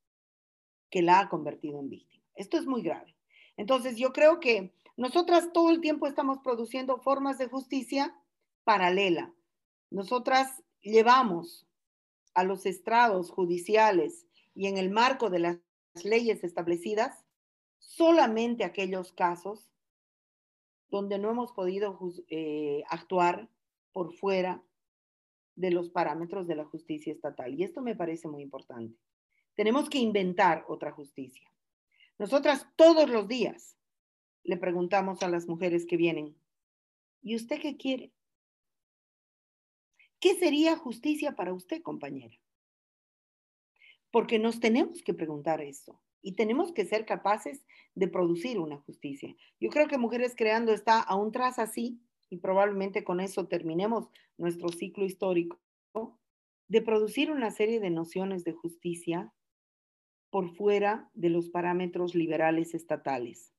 que la ha convertido en víctima. Esto es muy grave. Entonces, yo creo que nosotras todo el tiempo estamos produciendo formas de justicia paralela. Nosotras llevamos a los estrados judiciales y en el marco de las leyes establecidas solamente aquellos casos donde no hemos podido eh, actuar por fuera de los parámetros de la justicia estatal. Y esto me parece muy importante. Tenemos que inventar otra justicia. Nosotras todos los días le preguntamos a las mujeres que vienen, ¿y usted qué quiere? ¿Qué sería justicia para usted, compañera? Porque nos tenemos que preguntar eso y tenemos que ser capaces de producir una justicia. Yo creo que Mujeres Creando está aún tras así, y probablemente con eso terminemos nuestro ciclo histórico, de producir una serie de nociones de justicia por fuera de los parámetros liberales estatales.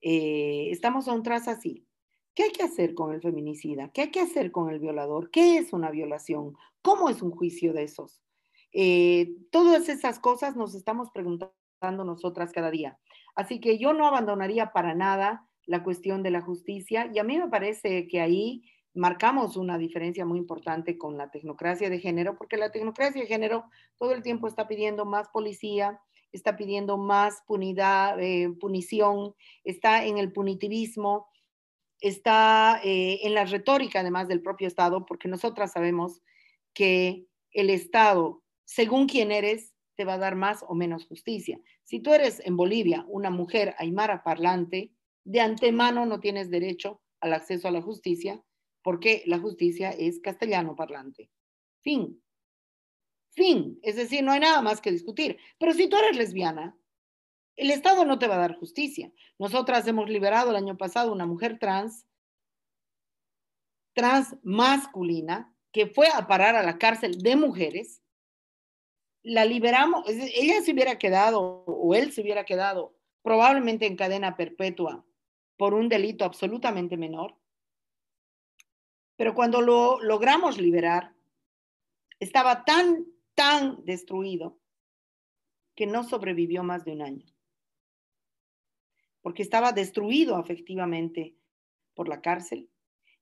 Eh, estamos aún tras así. ¿Qué hay que hacer con el feminicida? ¿Qué hay que hacer con el violador? ¿Qué es una violación? ¿Cómo es un juicio de esos? Eh, todas esas cosas nos estamos preguntando nosotras cada día. Así que yo no abandonaría para nada la cuestión de la justicia y a mí me parece que ahí marcamos una diferencia muy importante con la tecnocracia de género, porque la tecnocracia de género todo el tiempo está pidiendo más policía, está pidiendo más punidad, eh, punición, está en el punitivismo, está eh, en la retórica además del propio Estado, porque nosotras sabemos que el Estado, según quién eres, te va a dar más o menos justicia. Si tú eres en Bolivia una mujer aymara parlante, de antemano no tienes derecho al acceso a la justicia porque la justicia es castellano parlante. Fin. Fin. Es decir, no hay nada más que discutir. Pero si tú eres lesbiana, el Estado no te va a dar justicia. Nosotras hemos liberado el año pasado una mujer trans, trans masculina, que fue a parar a la cárcel de mujeres la liberamos, ella se hubiera quedado o él se hubiera quedado probablemente en cadena perpetua por un delito absolutamente menor. Pero cuando lo logramos liberar, estaba tan, tan destruido que no sobrevivió más de un año. Porque estaba destruido afectivamente por la cárcel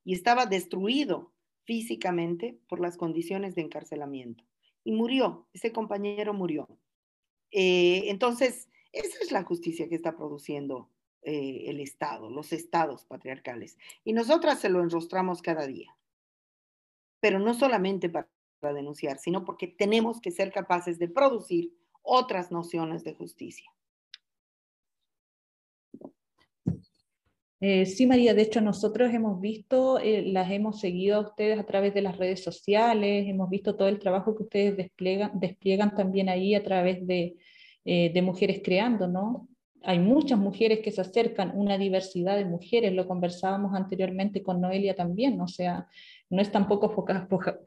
y estaba destruido físicamente por las condiciones de encarcelamiento y murió, ese compañero murió. Eh, entonces, esa es la justicia que está produciendo eh, el Estado, los estados patriarcales. Y nosotras se lo enrostramos cada día. Pero no solamente para, para denunciar, sino porque tenemos que ser capaces de producir otras nociones de justicia. Eh, sí, María, de hecho nosotros hemos visto, eh, las hemos seguido a ustedes a través de las redes sociales, hemos visto todo el trabajo que ustedes despliegan, despliegan también ahí a través de, eh, de Mujeres Creando, ¿no? Hay muchas mujeres que se acercan, una diversidad de mujeres, lo conversábamos anteriormente con Noelia también, o sea, no es tampoco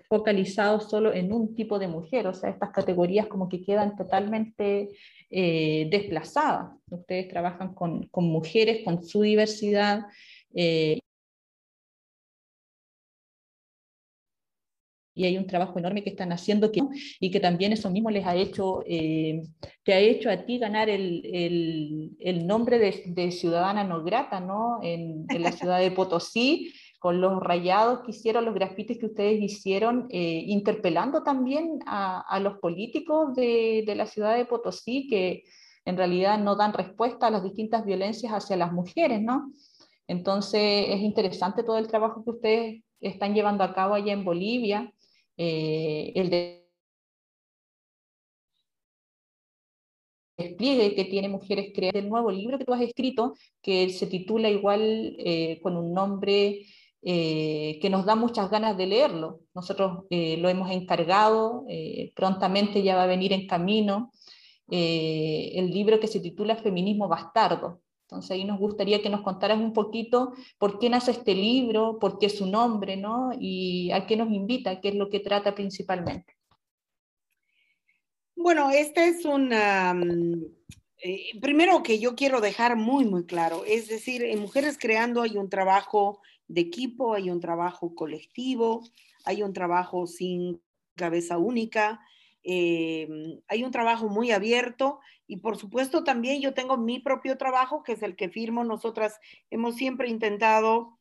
focalizado solo en un tipo de mujer, o sea, estas categorías como que quedan totalmente eh, desplazadas. Ustedes trabajan con, con, mujeres, con su diversidad. Eh, y hay un trabajo enorme que están haciendo y que también eso mismo les ha hecho, eh, te ha hecho a ti ganar el, el, el nombre de, de, ciudadana no grata ¿no? En, en, la ciudad de Potosí, con los rayados que hicieron, los grafitis que ustedes hicieron, eh, interpelando también a, los políticos de, la ciudad de Potosí que en realidad no dan respuesta a las distintas violencias hacia las mujeres, ¿no? Entonces es interesante todo el trabajo que ustedes están llevando a cabo allá en Bolivia, eh, el de despliegue que tiene Mujeres Creadas, el nuevo libro que tú has escrito, que se titula igual eh, con un nombre eh, que nos da muchas ganas de leerlo. Nosotros eh, lo hemos encargado, eh, prontamente ya va a venir en camino, el libro que se titula Feminismo Bastardo. Entonces ahí nos gustaría que nos contaras un poquito por qué nace este libro, por qué su nombre, ¿no? Y a qué nos invita, qué es lo que trata principalmente. Bueno, este es un... Eh, primero que yo quiero dejar muy, muy claro, es decir, en Mujeres Creando hay un trabajo de equipo, hay un trabajo colectivo, hay un trabajo sin cabeza única, eh, hay un trabajo muy abierto y por supuesto también yo tengo mi propio trabajo, que es el que firmo. Nosotras hemos siempre intentado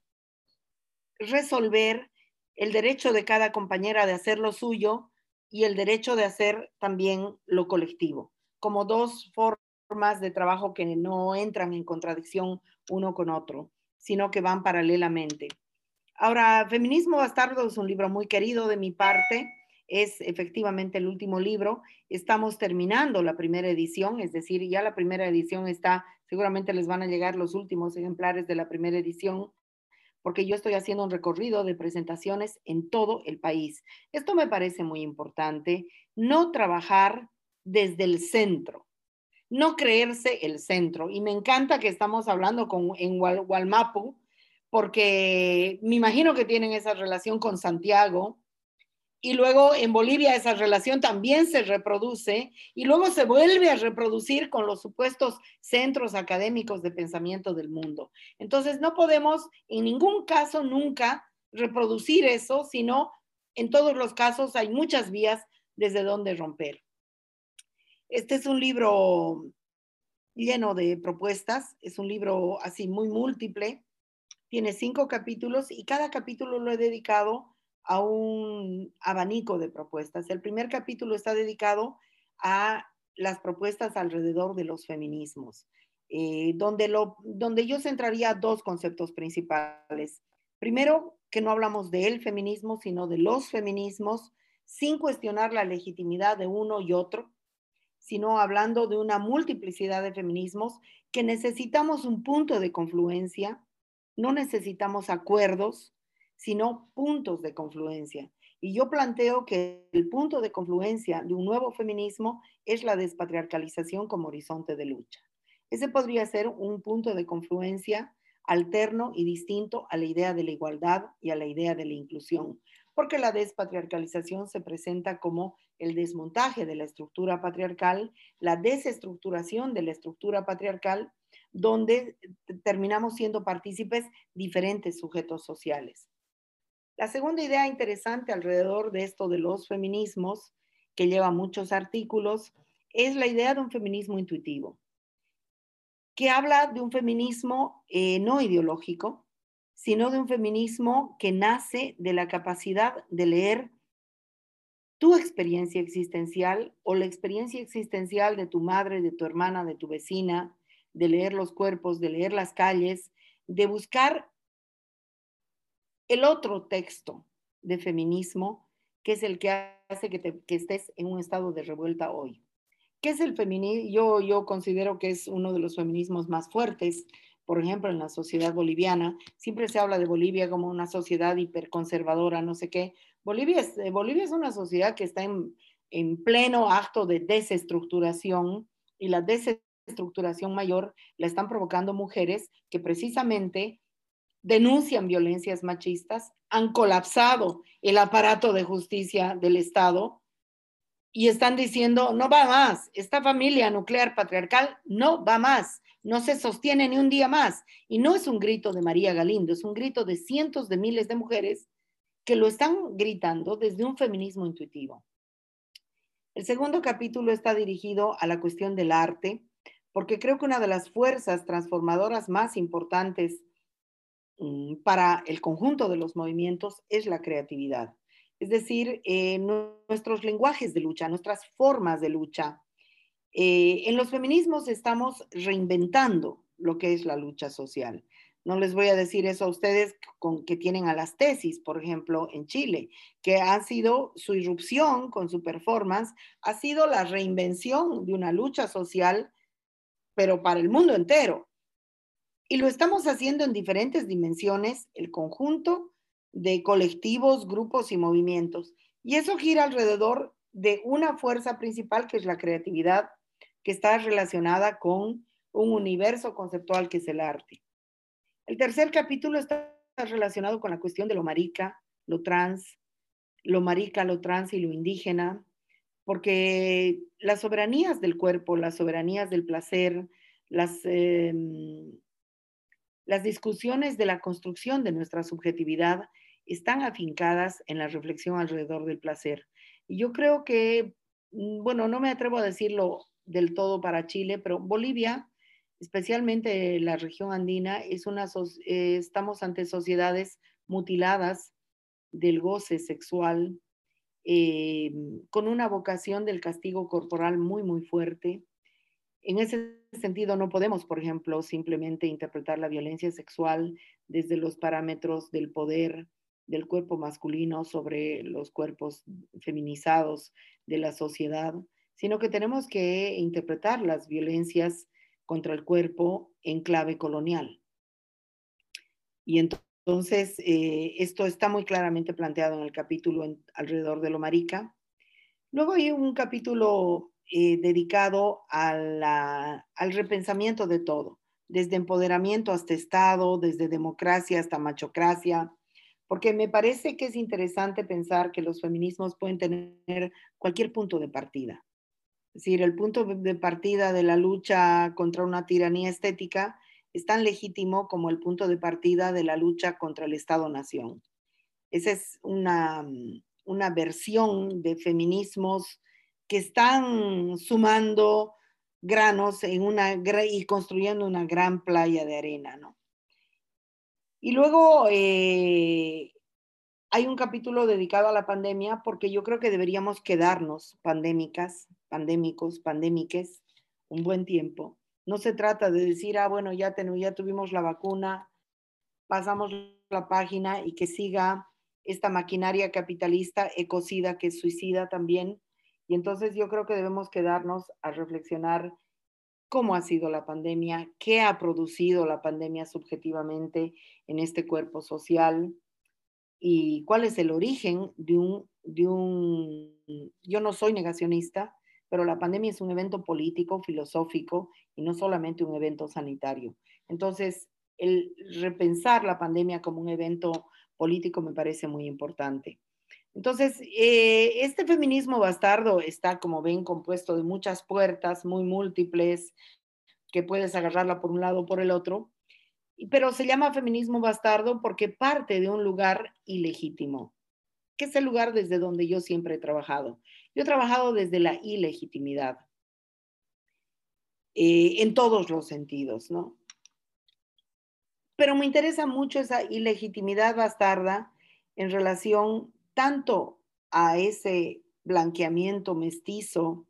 resolver el derecho de cada compañera de hacer lo suyo y el derecho de hacer también lo colectivo, como dos formas de trabajo que no entran en contradicción uno con otro, sino que van paralelamente. Ahora, Feminismo Bastardo es un libro muy querido de mi parte es efectivamente el último libro. Estamos terminando la primera edición, es decir, ya la primera edición está, seguramente les van a llegar los últimos ejemplares de la primera edición, porque yo estoy haciendo un recorrido de presentaciones en todo el país. Esto me parece muy importante, no trabajar desde el centro, no creerse el centro. Y me encanta que estamos hablando con, en Walmapu, porque me imagino que tienen esa relación con Santiago, y luego en Bolivia esa relación también se reproduce y luego se vuelve a reproducir con los supuestos centros académicos de pensamiento del mundo. Entonces no podemos en ningún caso nunca reproducir eso, sino en todos los casos hay muchas vías desde donde romper. Este es un libro lleno de propuestas, es un libro así muy múltiple, tiene cinco capítulos y cada capítulo lo he dedicado a un abanico de propuestas. El primer capítulo está dedicado a las propuestas alrededor de los feminismos, eh, donde, donde yo centraría dos conceptos principales. Primero, que no hablamos del feminismo, sino de los feminismos, sin cuestionar la legitimidad de uno y otro, sino hablando de una multiplicidad de feminismos que necesitamos un punto de confluencia, no necesitamos acuerdos, sino puntos de confluencia. Y yo planteo que el punto de confluencia de un nuevo feminismo es la despatriarcalización como horizonte de lucha. Ese podría ser un punto de confluencia alterno y distinto a la idea de la igualdad y a la idea de la inclusión, porque la despatriarcalización se presenta como el desmontaje de la estructura patriarcal, la desestructuración de la estructura patriarcal, donde terminamos siendo partícipes diferentes sujetos sociales. La segunda idea interesante alrededor de esto de los feminismos, que lleva muchos artículos, es la idea de un feminismo intuitivo, que habla de un feminismo eh, no ideológico, sino de un feminismo que nace de la capacidad de leer tu experiencia existencial o la experiencia existencial de tu madre, de tu hermana, de tu vecina, de leer los cuerpos, de leer las calles, de buscar el otro texto de feminismo, que es el que hace que, estés en un estado de revuelta hoy. ¿Qué es el feminismo? Yo, yo considero que es uno de los feminismos más fuertes, por ejemplo, en la sociedad boliviana. Siempre se habla de Bolivia como una sociedad hiperconservadora, no sé qué. Bolivia es, eh, Bolivia es una sociedad que está en, en pleno acto de desestructuración y la desestructuración mayor la están provocando mujeres que precisamente denuncian violencias machistas, han colapsado el aparato de justicia del Estado y están diciendo, no va más, esta familia nuclear patriarcal no va más, no se sostiene ni un día más. Y no es un grito de María Galindo, es un grito de cientos de miles de mujeres que lo están gritando desde un feminismo intuitivo. El segundo capítulo está dirigido a la cuestión del arte, porque creo que una de las fuerzas transformadoras más importantes Mm, para el conjunto de los movimientos es la creatividad. Es decir, eh, nuestros lenguajes de lucha, nuestras formas de lucha. Eh, en los feminismos estamos reinventando lo que es la lucha social. No les voy a decir eso a ustedes con, que tienen a las tesis, por ejemplo, en Chile, que ha sido su irrupción con su performance, ha sido la reinvención de una lucha social, pero para el mundo entero. Y lo estamos haciendo en diferentes dimensiones, el conjunto de colectivos, grupos y movimientos. Y eso gira alrededor de una fuerza principal que es la creatividad, que está relacionada con un universo conceptual que es el arte. El tercer capítulo está relacionado con la cuestión de lo marica, lo trans, lo marica, lo trans y lo indígena, porque las soberanías del cuerpo, las soberanías del placer, las, em, las discusiones de la construcción de nuestra subjetividad están afincadas en la reflexión alrededor del placer. Y yo creo que, mm, bueno, no me atrevo a decirlo del todo para Chile, pero Bolivia, especialmente la región andina, es una, eh, estamos ante sociedades mutiladas del goce sexual, eh, con una vocación del castigo corporal muy, muy fuerte. En ese sentido, no podemos, por ejemplo, simplemente interpretar la violencia sexual desde los parámetros del poder del cuerpo masculino sobre los cuerpos feminizados de la sociedad, sino que tenemos que interpretar las violencias contra el cuerpo en clave colonial. Y entonces, eh, esto está muy claramente planteado en el capítulo alrededor de lo marica. Luego hay un capítulo eh, dedicado al repensamiento de todo, desde empoderamiento hasta Estado, desde democracia hasta machocracia, porque me parece que es interesante pensar que los feminismos pueden tener cualquier punto de partida. Es decir, el punto de partida de la lucha contra una tiranía estética es tan legítimo como el punto de partida de la lucha contra el Estado-Nación. Esa es una, una versión de feminismos que están sumando granos en una, y construyendo una gran playa de arena, ¿no? Y luego eh, hay un capítulo dedicado a la pandemia porque yo creo que deberíamos quedarnos pandémicas, pandémicos, pandémiques un buen tiempo no se trata de decir, ah, bueno, ya, ya tuvimos la vacuna, pasamos la página y que siga esta maquinaria capitalista ecocida que suicida también. Y entonces yo creo que debemos quedarnos a reflexionar cómo ha sido la pandemia, qué ha producido la pandemia subjetivamente en este cuerpo social y cuál es el origen de un, de un yo no soy negacionista, pero la pandemia es un evento político, filosófico y no solamente un evento sanitario. Entonces, el repensar la pandemia como un evento político me parece muy importante. Entonces, eh, este feminismo bastardo está, como ven, compuesto de muchas puertas muy múltiples que puedes agarrarla por un lado o por el otro, pero se llama feminismo bastardo porque parte de un lugar ilegítimo, que es el lugar desde donde yo siempre he trabajado. Yo he trabajado desde la ilegitimidad, eh, en todos los sentidos, ¿no? Pero me interesa mucho esa ilegitimidad bastarda en relación tanto a ese blanqueamiento mestizo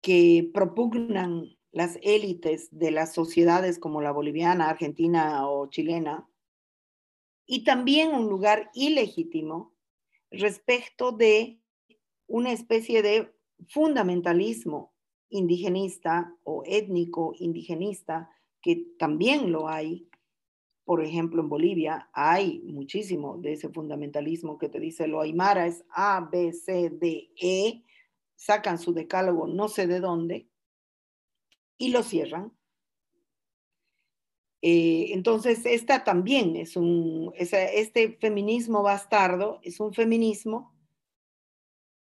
que propugnan las élites de las sociedades como la boliviana, argentina o chilena, y también un lugar ilegítimo respecto de una especie de fundamentalismo indigenista o étnico indigenista, que también lo hay. Por ejemplo, en Bolivia hay muchísimo de ese fundamentalismo que te dice lo aymara es A, B, C, D, E, sacan su decálogo no sé de dónde y lo cierran. Eh, entonces, esta también es un, este feminismo bastardo es un feminismo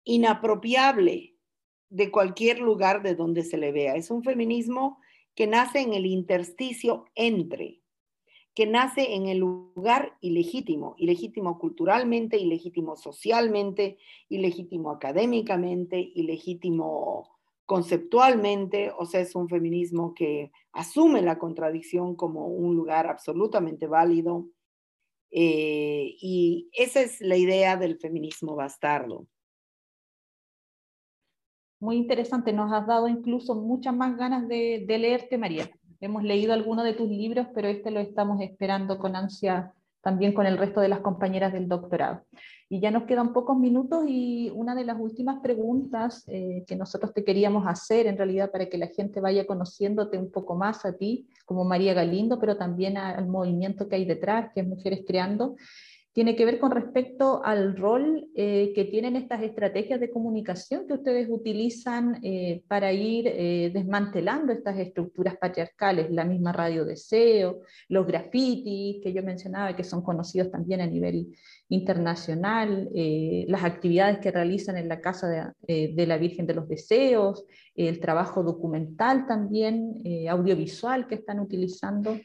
inapropiable de cualquier lugar de donde se le vea. Es un feminismo que nace en el intersticio entre, que nace en el lugar ilegítimo, ilegítimo culturalmente, ilegítimo socialmente, ilegítimo académicamente, ilegítimo conceptualmente, o sea, es un feminismo que asume la contradicción como un lugar absolutamente válido. Eh, y esa es la idea del feminismo bastardo muy interesante. Nos has dado incluso muchas más ganas de, leerte, María. Hemos leído algunos de tus libros, pero este lo estamos esperando con ansia también con el resto de las compañeras del doctorado. Y ya nos quedan pocos minutos y una de las últimas preguntas eh, que nosotros te queríamos hacer, en realidad para que la gente vaya conociéndote un poco más a ti como María Galindo, pero también al movimiento que hay detrás, que es Mujeres Creando, tiene que ver con respecto al rol eh, que tienen estas estrategias de comunicación que ustedes utilizan eh, para ir eh, desmantelando estas estructuras patriarcales, la misma radio deseo, los grafitis que yo mencionaba, que son conocidos también a nivel internacional, las actividades que realizan en la Casa de, la Virgen de los Deseos, el trabajo documental también, audiovisual que están utilizando.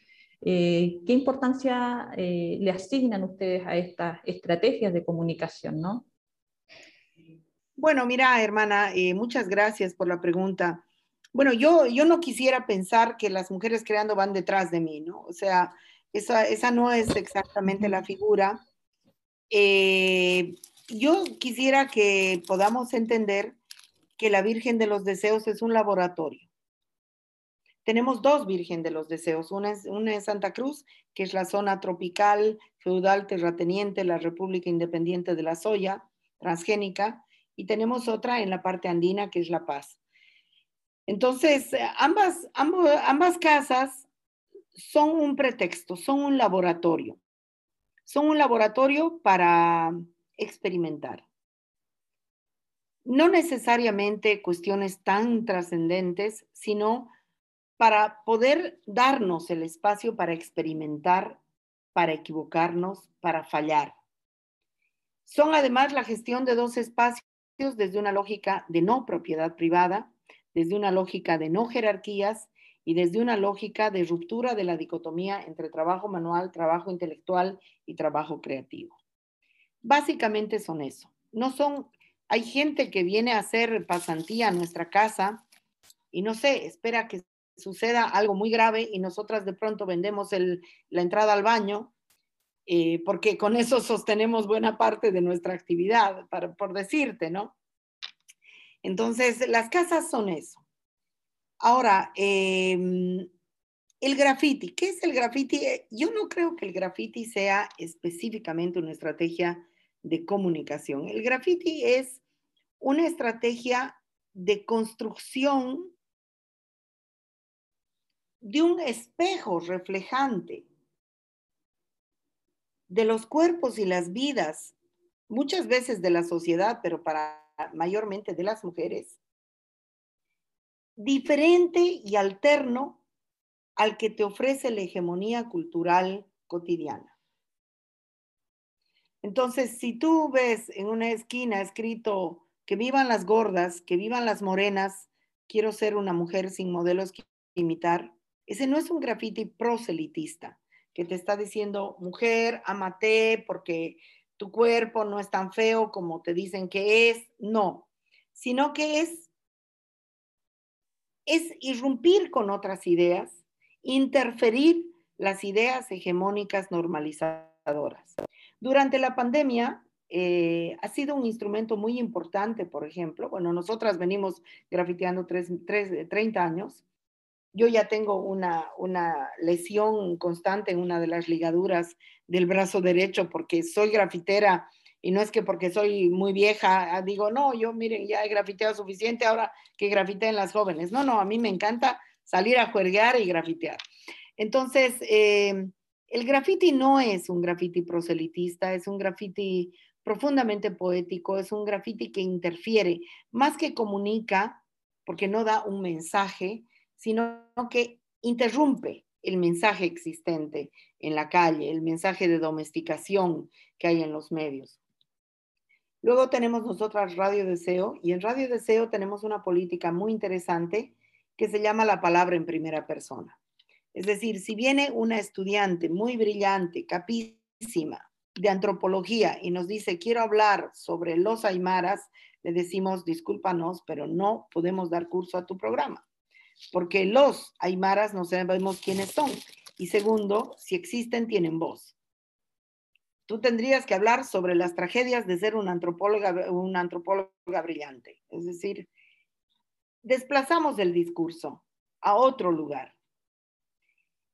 Eh, ¿Qué importancia eh, le asignan ustedes a estas estrategias de comunicación, no? Bueno, mira, hermana, eh, muchas gracias por la pregunta. Bueno, yo, yo no quisiera pensar que las mujeres creando van detrás de mí, ¿no? O sea, esa, esa no es exactamente la figura. yo quisiera que podamos entender que la Virgen de los Deseos es un laboratorio tenemos dos Virgen de los Deseos. Una es, una en Santa Cruz, que es la zona tropical, feudal, terrateniente, la República Independiente de la Soya, transgénica, y tenemos otra en la parte andina, que es La Paz. Entonces, ambas, ambas casas son un pretexto, son un laboratorio. Son un laboratorio para experimentar. No necesariamente cuestiones tan trascendentes, sino para poder darnos el espacio para experimentar, para equivocarnos, para fallar. Son además la gestión de dos espacios desde una lógica de no propiedad privada, desde una lógica de no jerarquías y desde una lógica de ruptura de la dicotomía entre trabajo manual, trabajo intelectual y trabajo creativo. Básicamente son eso. No son, hay gente que viene a hacer pasantía a nuestra casa y no sé, espera que suceda algo muy grave y nosotras de pronto vendemos la entrada al baño, eh, porque con eso sostenemos buena parte de nuestra actividad, para, por decirte, ¿no? Entonces, las casas son eso. Ahora, em, el graffiti, ¿qué es el graffiti? Yo no creo que el graffiti sea específicamente una estrategia de comunicación. El graffiti es una estrategia de construcción de un espejo reflejante de los cuerpos y las vidas, muchas veces de la sociedad, pero para mayormente de las mujeres, diferente y alterno al que te ofrece la hegemonía cultural cotidiana. Entonces, si tú ves en una esquina escrito que vivan las gordas, que vivan las morenas, quiero ser una mujer sin modelos que imitar, ese no es un grafiti proselitista que te está diciendo, mujer, amate porque tu cuerpo no es tan feo como te dicen que es. No, sino que es, es irrumpir con otras ideas, interferir las ideas hegemónicas normalizadoras. Durante la pandemia, eh, ha sido un instrumento muy importante, por ejemplo. Bueno, nosotras venimos grafiteando 30 años yo ya tengo una, una lesión constante en una de las ligaduras del brazo derecho porque soy grafitera y no es que porque soy muy vieja, ah, digo, no, yo miren, ya he grafiteado suficiente, ahora que grafiten las jóvenes. No, no, a mí me encanta salir a juerguear y grafitear. Entonces, eh, el graffiti no es un graffiti proselitista, es un graffiti profundamente poético, es un graffiti que interfiere, más que comunica, porque no da un mensaje, sino que interrumpe el mensaje existente en la calle, el mensaje de domesticación que hay en los medios. Luego tenemos nosotras Radio Deseo y en Radio Deseo tenemos una política muy interesante que se llama la palabra en primera persona. Es decir, si viene una estudiante muy brillante, capísima de antropología y nos dice, quiero hablar sobre los aymaras, le decimos, discúlpanos, pero no podemos dar curso a tu programa porque los aymaras no sabemos quiénes son. Y segundo, si existen, tienen voz. Tú tendrías que hablar sobre las tragedias de ser una antropóloga, una antropóloga brillante. Es decir, desplazamos el discurso a otro lugar.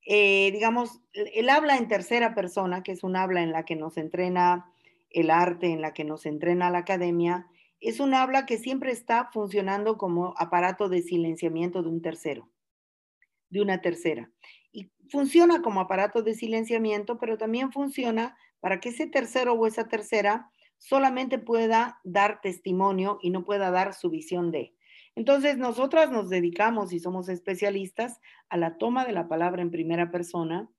Eh, digamos, el habla en tercera persona, que es un habla en la que nos entrena el arte, en la que nos entrena la academia, es un habla que siempre está funcionando como aparato de silenciamiento de un tercero, de una tercera. Y funciona como aparato de silenciamiento, pero también funciona para que ese tercero o esa tercera solamente pueda dar testimonio y no pueda dar su visión de. Entonces, nosotras nos dedicamos y somos especialistas a la toma de la palabra en primera persona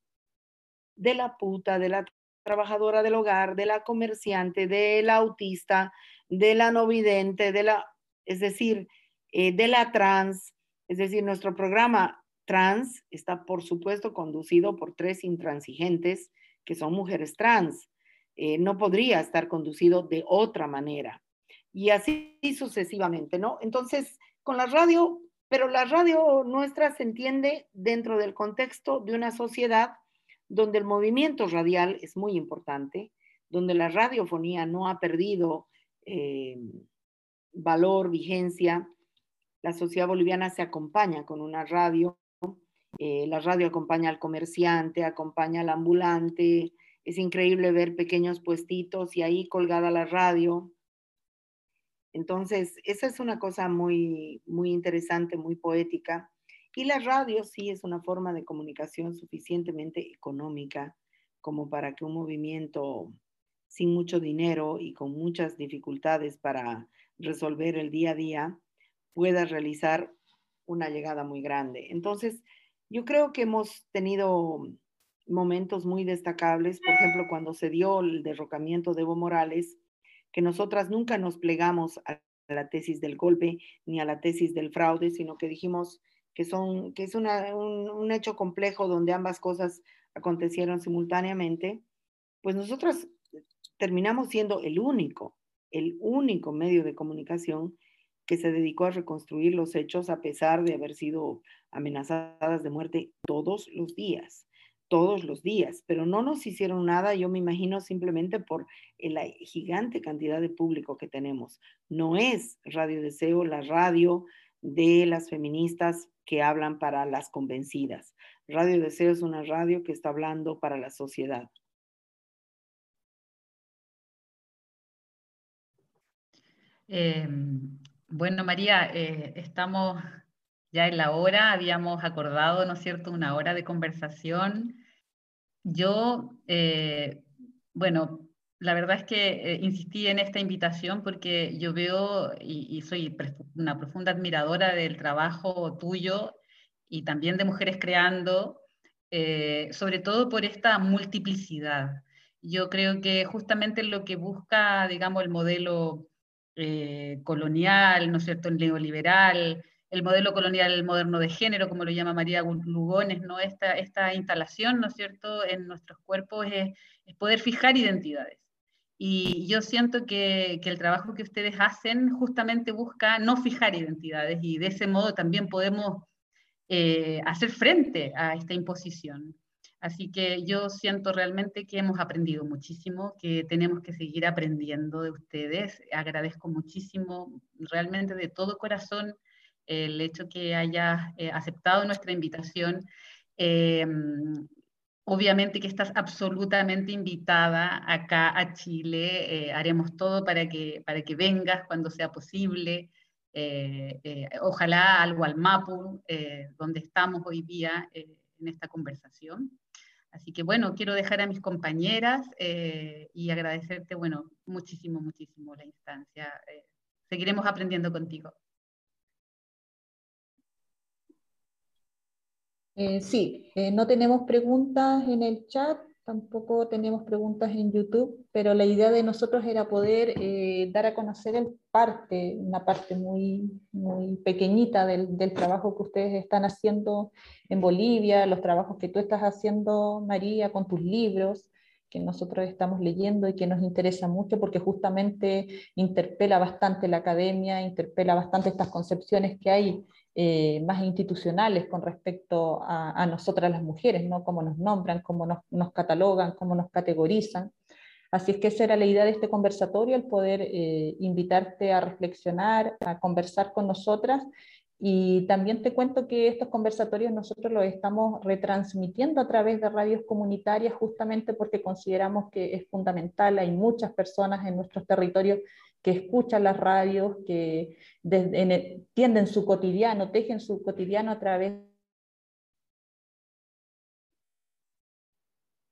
de la puta, de la trabajadora del hogar, de la comerciante, de la autista, de la no vidente, de la, es decir, eh, de la trans. Es decir, nuestro programa trans está, por supuesto, conducido por tres intransigentes que son mujeres trans. Eh, no podría estar conducido de otra manera. Y así sucesivamente, ¿no? Entonces, con la radio, pero la radio nuestra se entiende dentro del contexto de una sociedad donde el movimiento radial es muy importante, donde la radiofonía no ha perdido eh, valor, vigencia. La sociedad boliviana se acompaña con una radio, eh, la radio acompaña al comerciante, acompaña al ambulante, es increíble ver pequeños puestitos y ahí colgada la radio. Entonces, esa es una cosa muy, muy interesante, muy poética. Y la radio sí es una forma de comunicación suficientemente económica como para que un movimiento sin mucho dinero y con muchas dificultades para resolver el día a día pueda realizar una llegada muy grande. Entonces, yo creo que hemos tenido momentos muy destacables, por ejemplo, cuando se dio el derrocamiento de Evo Morales, que nosotras nunca nos plegamos a la tesis del golpe ni a la tesis del fraude, sino que dijimos que, son, que es un, un, hecho complejo donde ambas cosas acontecieron simultáneamente, pues nosotras terminamos siendo el único, el único medio de comunicación que se dedicó a reconstruir los hechos a pesar de haber sido amenazadas de muerte todos los días todos los días, pero no nos hicieron nada, yo me imagino simplemente por la gigante cantidad de público que tenemos. No es Radio Deseo la radio de las feministas que hablan para las convencidas. Radio Deseo es una radio que está hablando para la sociedad. Em, bueno, María, eh, estamos ya en la hora, habíamos acordado, ¿no es cierto?, una hora de conversación. Yo, eh, bueno, la verdad es que eh, insistí en esta invitación porque yo veo y, soy una profunda admiradora del trabajo tuyo y también de Mujeres Creando, sobre todo por esta multiplicidad. Yo creo que justamente lo que busca, digamos, el modelo colonial, ¿no es cierto?, el neoliberal, el modelo colonial moderno de género, como lo llama María Lugones, ¿no? esta, esta instalación, ¿no es cierto?, en nuestros cuerpos es, poder fijar identidades. Y yo siento que, que, el trabajo que ustedes hacen justamente busca no fijar identidades y de ese modo también podemos eh, hacer frente a esta imposición. Así que yo siento realmente que hemos aprendido muchísimo, que tenemos que seguir aprendiendo de ustedes. Agradezco muchísimo, realmente de todo corazón, el hecho que hayas eh, aceptado nuestra invitación. Eh, obviamente que estás absolutamente invitada acá a Chile. Eh, haremos todo para que, para que vengas cuando sea posible. ojalá algo al Mapu, donde estamos hoy día en esta conversación. Así que bueno, quiero dejar a mis compañeras y agradecerte, bueno, muchísimo, muchísimo la instancia. seguiremos aprendiendo contigo. Eh, sí, eh, no tenemos preguntas en el chat, tampoco tenemos preguntas en YouTube, pero la idea de nosotros era poder eh, dar a conocer el parte, una parte muy, muy pequeñita del, del, trabajo que ustedes están haciendo en Bolivia, los trabajos que tú estás haciendo, María, con tus libros que nosotros estamos leyendo y que nos interesa mucho porque justamente interpela bastante la academia, interpela bastante estas concepciones que hay eh, más institucionales con respecto a, nosotras las mujeres, ¿no? Cómo nos nombran, cómo nos, catalogan, cómo nos categorizan. Así es que esa era la idea de este conversatorio, el poder eh, invitarte a reflexionar, a conversar con nosotras. Y también te cuento que estos conversatorios nosotros los estamos retransmitiendo a través de radios comunitarias justamente porque consideramos que es fundamental. Hay muchas personas en nuestros territorios que escuchan las radios, que tienden su cotidiano, tejen su cotidiano a través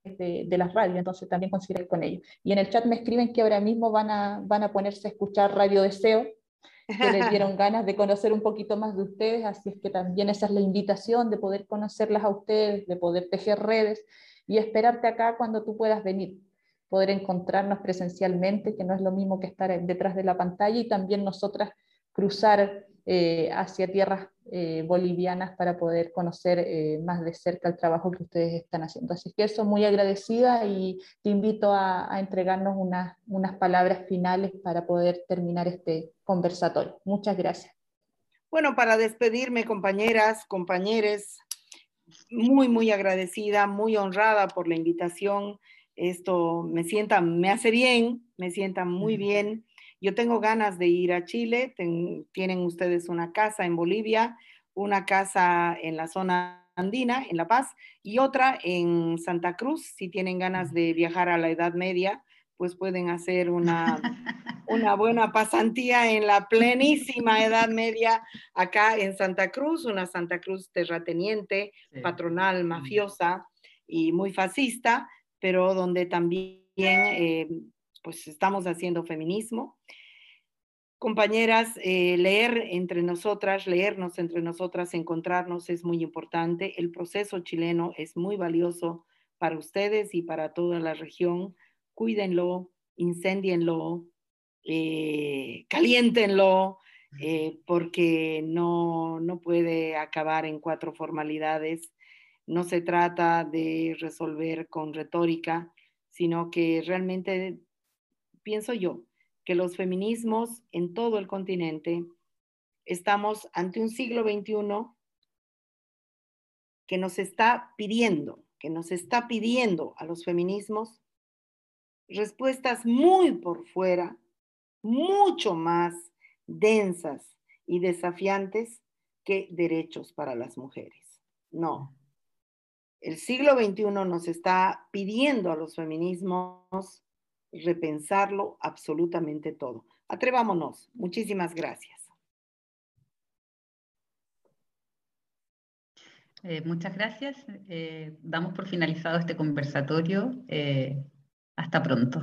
de, de las radios, entonces también considerar con ellos. Y en el chat me escriben que ahora mismo van a, van a ponerse a escuchar Radio Deseo, que les dieron ganas de conocer un poquito más de ustedes, así es que también esa es la invitación de poder conocerlas a ustedes, de poder tejer redes y esperarte acá cuando tú puedas venir, poder encontrarnos presencialmente, que no es lo mismo que estar detrás de la pantalla y también nosotras cruzar eh, hacia tierras eh, bolivianas para poder conocer eh, más de cerca el trabajo que ustedes están haciendo. Así que eso, muy agradecida y te invito a, entregarnos unas, unas palabras finales para poder terminar este conversatorio. Muchas gracias. Bueno, para despedirme, compañeras, compañeros, muy, muy agradecida, muy honrada por la invitación. Esto me sienta, me hace bien, me sienta muy bien. Yo tengo ganas de ir a Chile, tienen ustedes una casa en Bolivia, una casa en la zona andina, en La Paz, y otra en Santa Cruz. Si tienen ganas de viajar a la Edad Media, pues pueden hacer una, una buena pasantía en la plenísima Edad Media acá en Santa Cruz, una Santa Cruz terrateniente, patronal, mafiosa y muy fascista, pero donde también eh, pues estamos haciendo feminismo. Compañeras, eh, leer entre nosotras, leernos entre nosotras, encontrarnos es muy importante. El proceso chileno es muy valioso para ustedes y para toda la región. Cuídenlo, incendienlo, eh, caliéntenlo, eh, porque no, no puede acabar en cuatro formalidades. No se trata de resolver con retórica, sino que realmente pienso yo, que los feminismos en todo el continente estamos ante un siglo XXI que nos está pidiendo, que nos está pidiendo a los feminismos respuestas muy por fuera, mucho más densas y desafiantes que derechos para las mujeres. No. El siglo XXI nos está pidiendo a los feminismos repensarlo absolutamente todo. Atrevámonos. Muchísimas gracias. Eh, muchas gracias. Eh, damos por finalizado este conversatorio. Eh, hasta pronto.